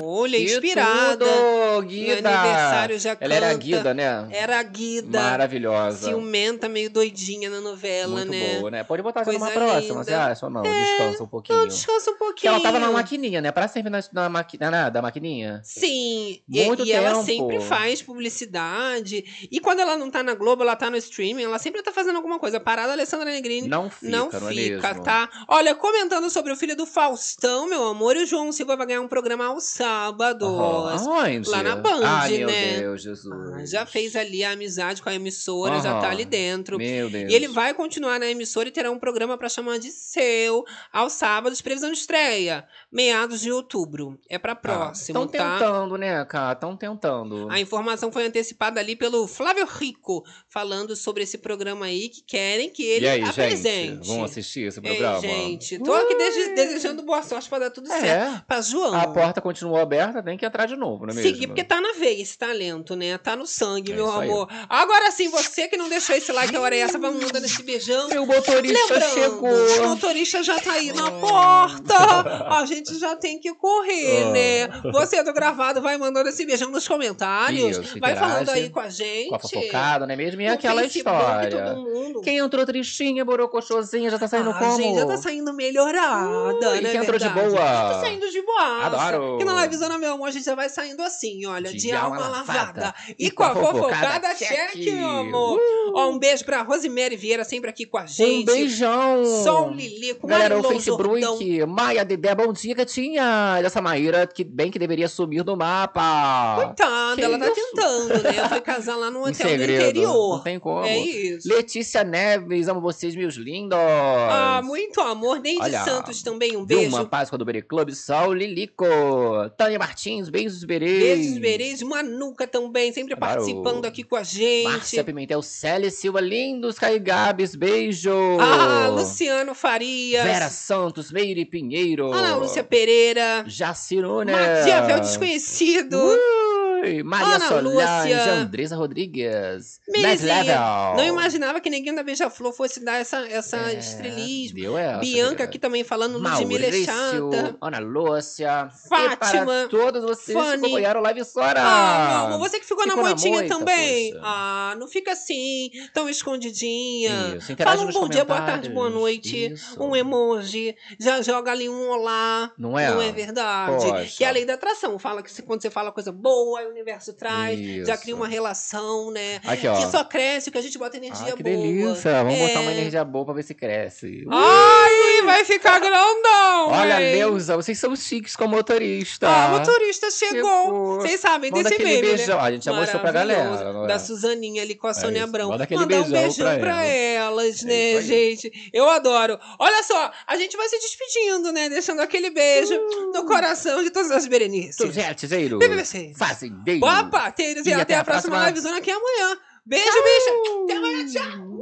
Olha, inspirada. tudo, No Guida. aniversário já Ela era a. Guida, né? Era a Guida. Maravilhosa. Ciumenta, meio doidinha na novela, Muito né? boa, né? Pode botar essa Coisa numa próxima, linda. você acha ou não? Descansa um pouquinho. Não, descansa um Porque pouquinho. ela tava na maquininha, né? Pra sempre na, na, maqui, na, da maquininha. Sim, e, Muito e ela tempo. sempre faz publicidade. E quando ela não tá na Globo, ela tá no streaming, ela sempre tá fazendo alguma coisa. Parada a Alessandra Negrini Não fica, não não é fica, mesmo? tá? Olha, comentando sobre o filho do Faustão, meu amor, e o João Silva vai ganhar um programa aos sábados. Aham. Aonde? Lá na Band, ah, meu né? Deus, Jesus. Ah, Já fez ali a amizade com a emissora, já tá ali dentro. Meu Deus. E ele vai continuar na emissora e terá um programa pra chamar de seu aos sábados, previsão de estreia, meados de outubro. É pra próximo, Estão tá? tentando, né, cara? Estão tentando. A informação foi antecipada ali pelo Flávio Rico, falando sobre esse programa aí que querem que ele e aí, apresente. gente? Vamos assistir esse Ei, programa? gente, tô aqui dese- desejando boa sorte pra dar tudo É. certo. Pra João. A porta continuou aberta, tem que entrar de novo, não é mesmo? Seguir, porque tá na veia esse talento, né? Tá no sangue, É meu isso aí. amor. Agora sim, você que não deixou esse like, a hora é essa, vamos mandando esse beijão. Meu motorista Lembrando, chegou. O motorista já tá aí na porta. A gente já tem que correr, Ah. né? Você do gravado vai mandando esse beijão nos comentários. Isso, vai falando aí com a gente. Com a fofocada, não é mesmo? E No aquela Facebook, história. todo mundo. Quem entrou tristinha, borocochosinha, já tá saindo ah, como? gente, já tá saindo melhorada, Ui, né? quem entrou de verdade? boa? Tá saindo de boa. Adoro. Porque na Livezona, meu amor, a gente já vai saindo assim, olha, de, De alma alma lavada. lavada. E, E com a fofocada, cheque, meu amor. Ó, um beijo pra Rosemary Vieira, sempre aqui com a gente. Um beijão. Sol Lilico, Galera, o Facebook, Jordão. Maia Dedé, bom dia, gatinha. Dessa Maíra, que bem que deveria sumir do mapa. Coitada, Que ela tá isso? tentando, né? Foi casar lá no hotel do interior. Não tem como. É isso. Letícia Neves, amo vocês, meus lindos. Ah, muito amor. Neide Olha, Santos também, um beijo. Vilma Páscoa do Bere Club, Sol Lilico. Tânia Martins, beijos, berês. Beijos, beijos. Manuca também, sempre Claro. participando aqui com a gente. Márcia Pimentel, Célia Silva, lindos, Caio Gabs, beijo. Ah, Luciano Farias. Vera Santos, Meire Pinheiro. Ana Lúcia Pereira. Jacirone. Matiavel Desconhecido. Maria Ana Solange, Lúcia. Andressa Rodrigues. Melizinha. Level. Não imaginava que ninguém da Beija-Flor fosse dar essa, essa É, estrelismo. deu essa, Bianca querida. aqui também falando, Ludmilla é Maurício, chata. Ana Lúcia. Fátima, E para todos vocês Fanny. que acompanharam o Live Sora. Ah, meu amor, você que ficou, na Ficou na moitinha moita, também. poxa. Ah, não fica assim, tão escondidinha. Isso, interage Fala um nos bom dia, boa tarde, boa comentários. noite. Isso. Um emoji. Já joga ali um olá. Não é? Não é verdade? Poxa. Que é a lei da atração. Fala que se- quando você fala coisa boa, universo traz. Já Isso. cria uma relação, né? Aqui, ó. Que só cresce que a gente bota energia Ah, que boa. delícia. Vamos botar uma É. energia boa pra ver se cresce. Ai, vai ficar grandão, Olha, hein? Neuza, vocês são chiques com motorista. Ah, motorista chegou. Vocês sabem Manda desse meme, beijão. né? A gente já mostrou pra galera, é? Da Suzaninha ali com a Sônia isso. Abrão. Manda aquele Mandar um beijão pra pra, elas. É né, gente? Eu adoro. Olha só, a gente vai se despedindo, né? Deixando aquele beijo Uh. no coração de todas as Berenices. Tuzeiro. BBBC. Fazendeiro. Boa, pateiros, e, até, a próxima livezona aqui amanhã. Beijo, bicha. Até amanhã, tchau.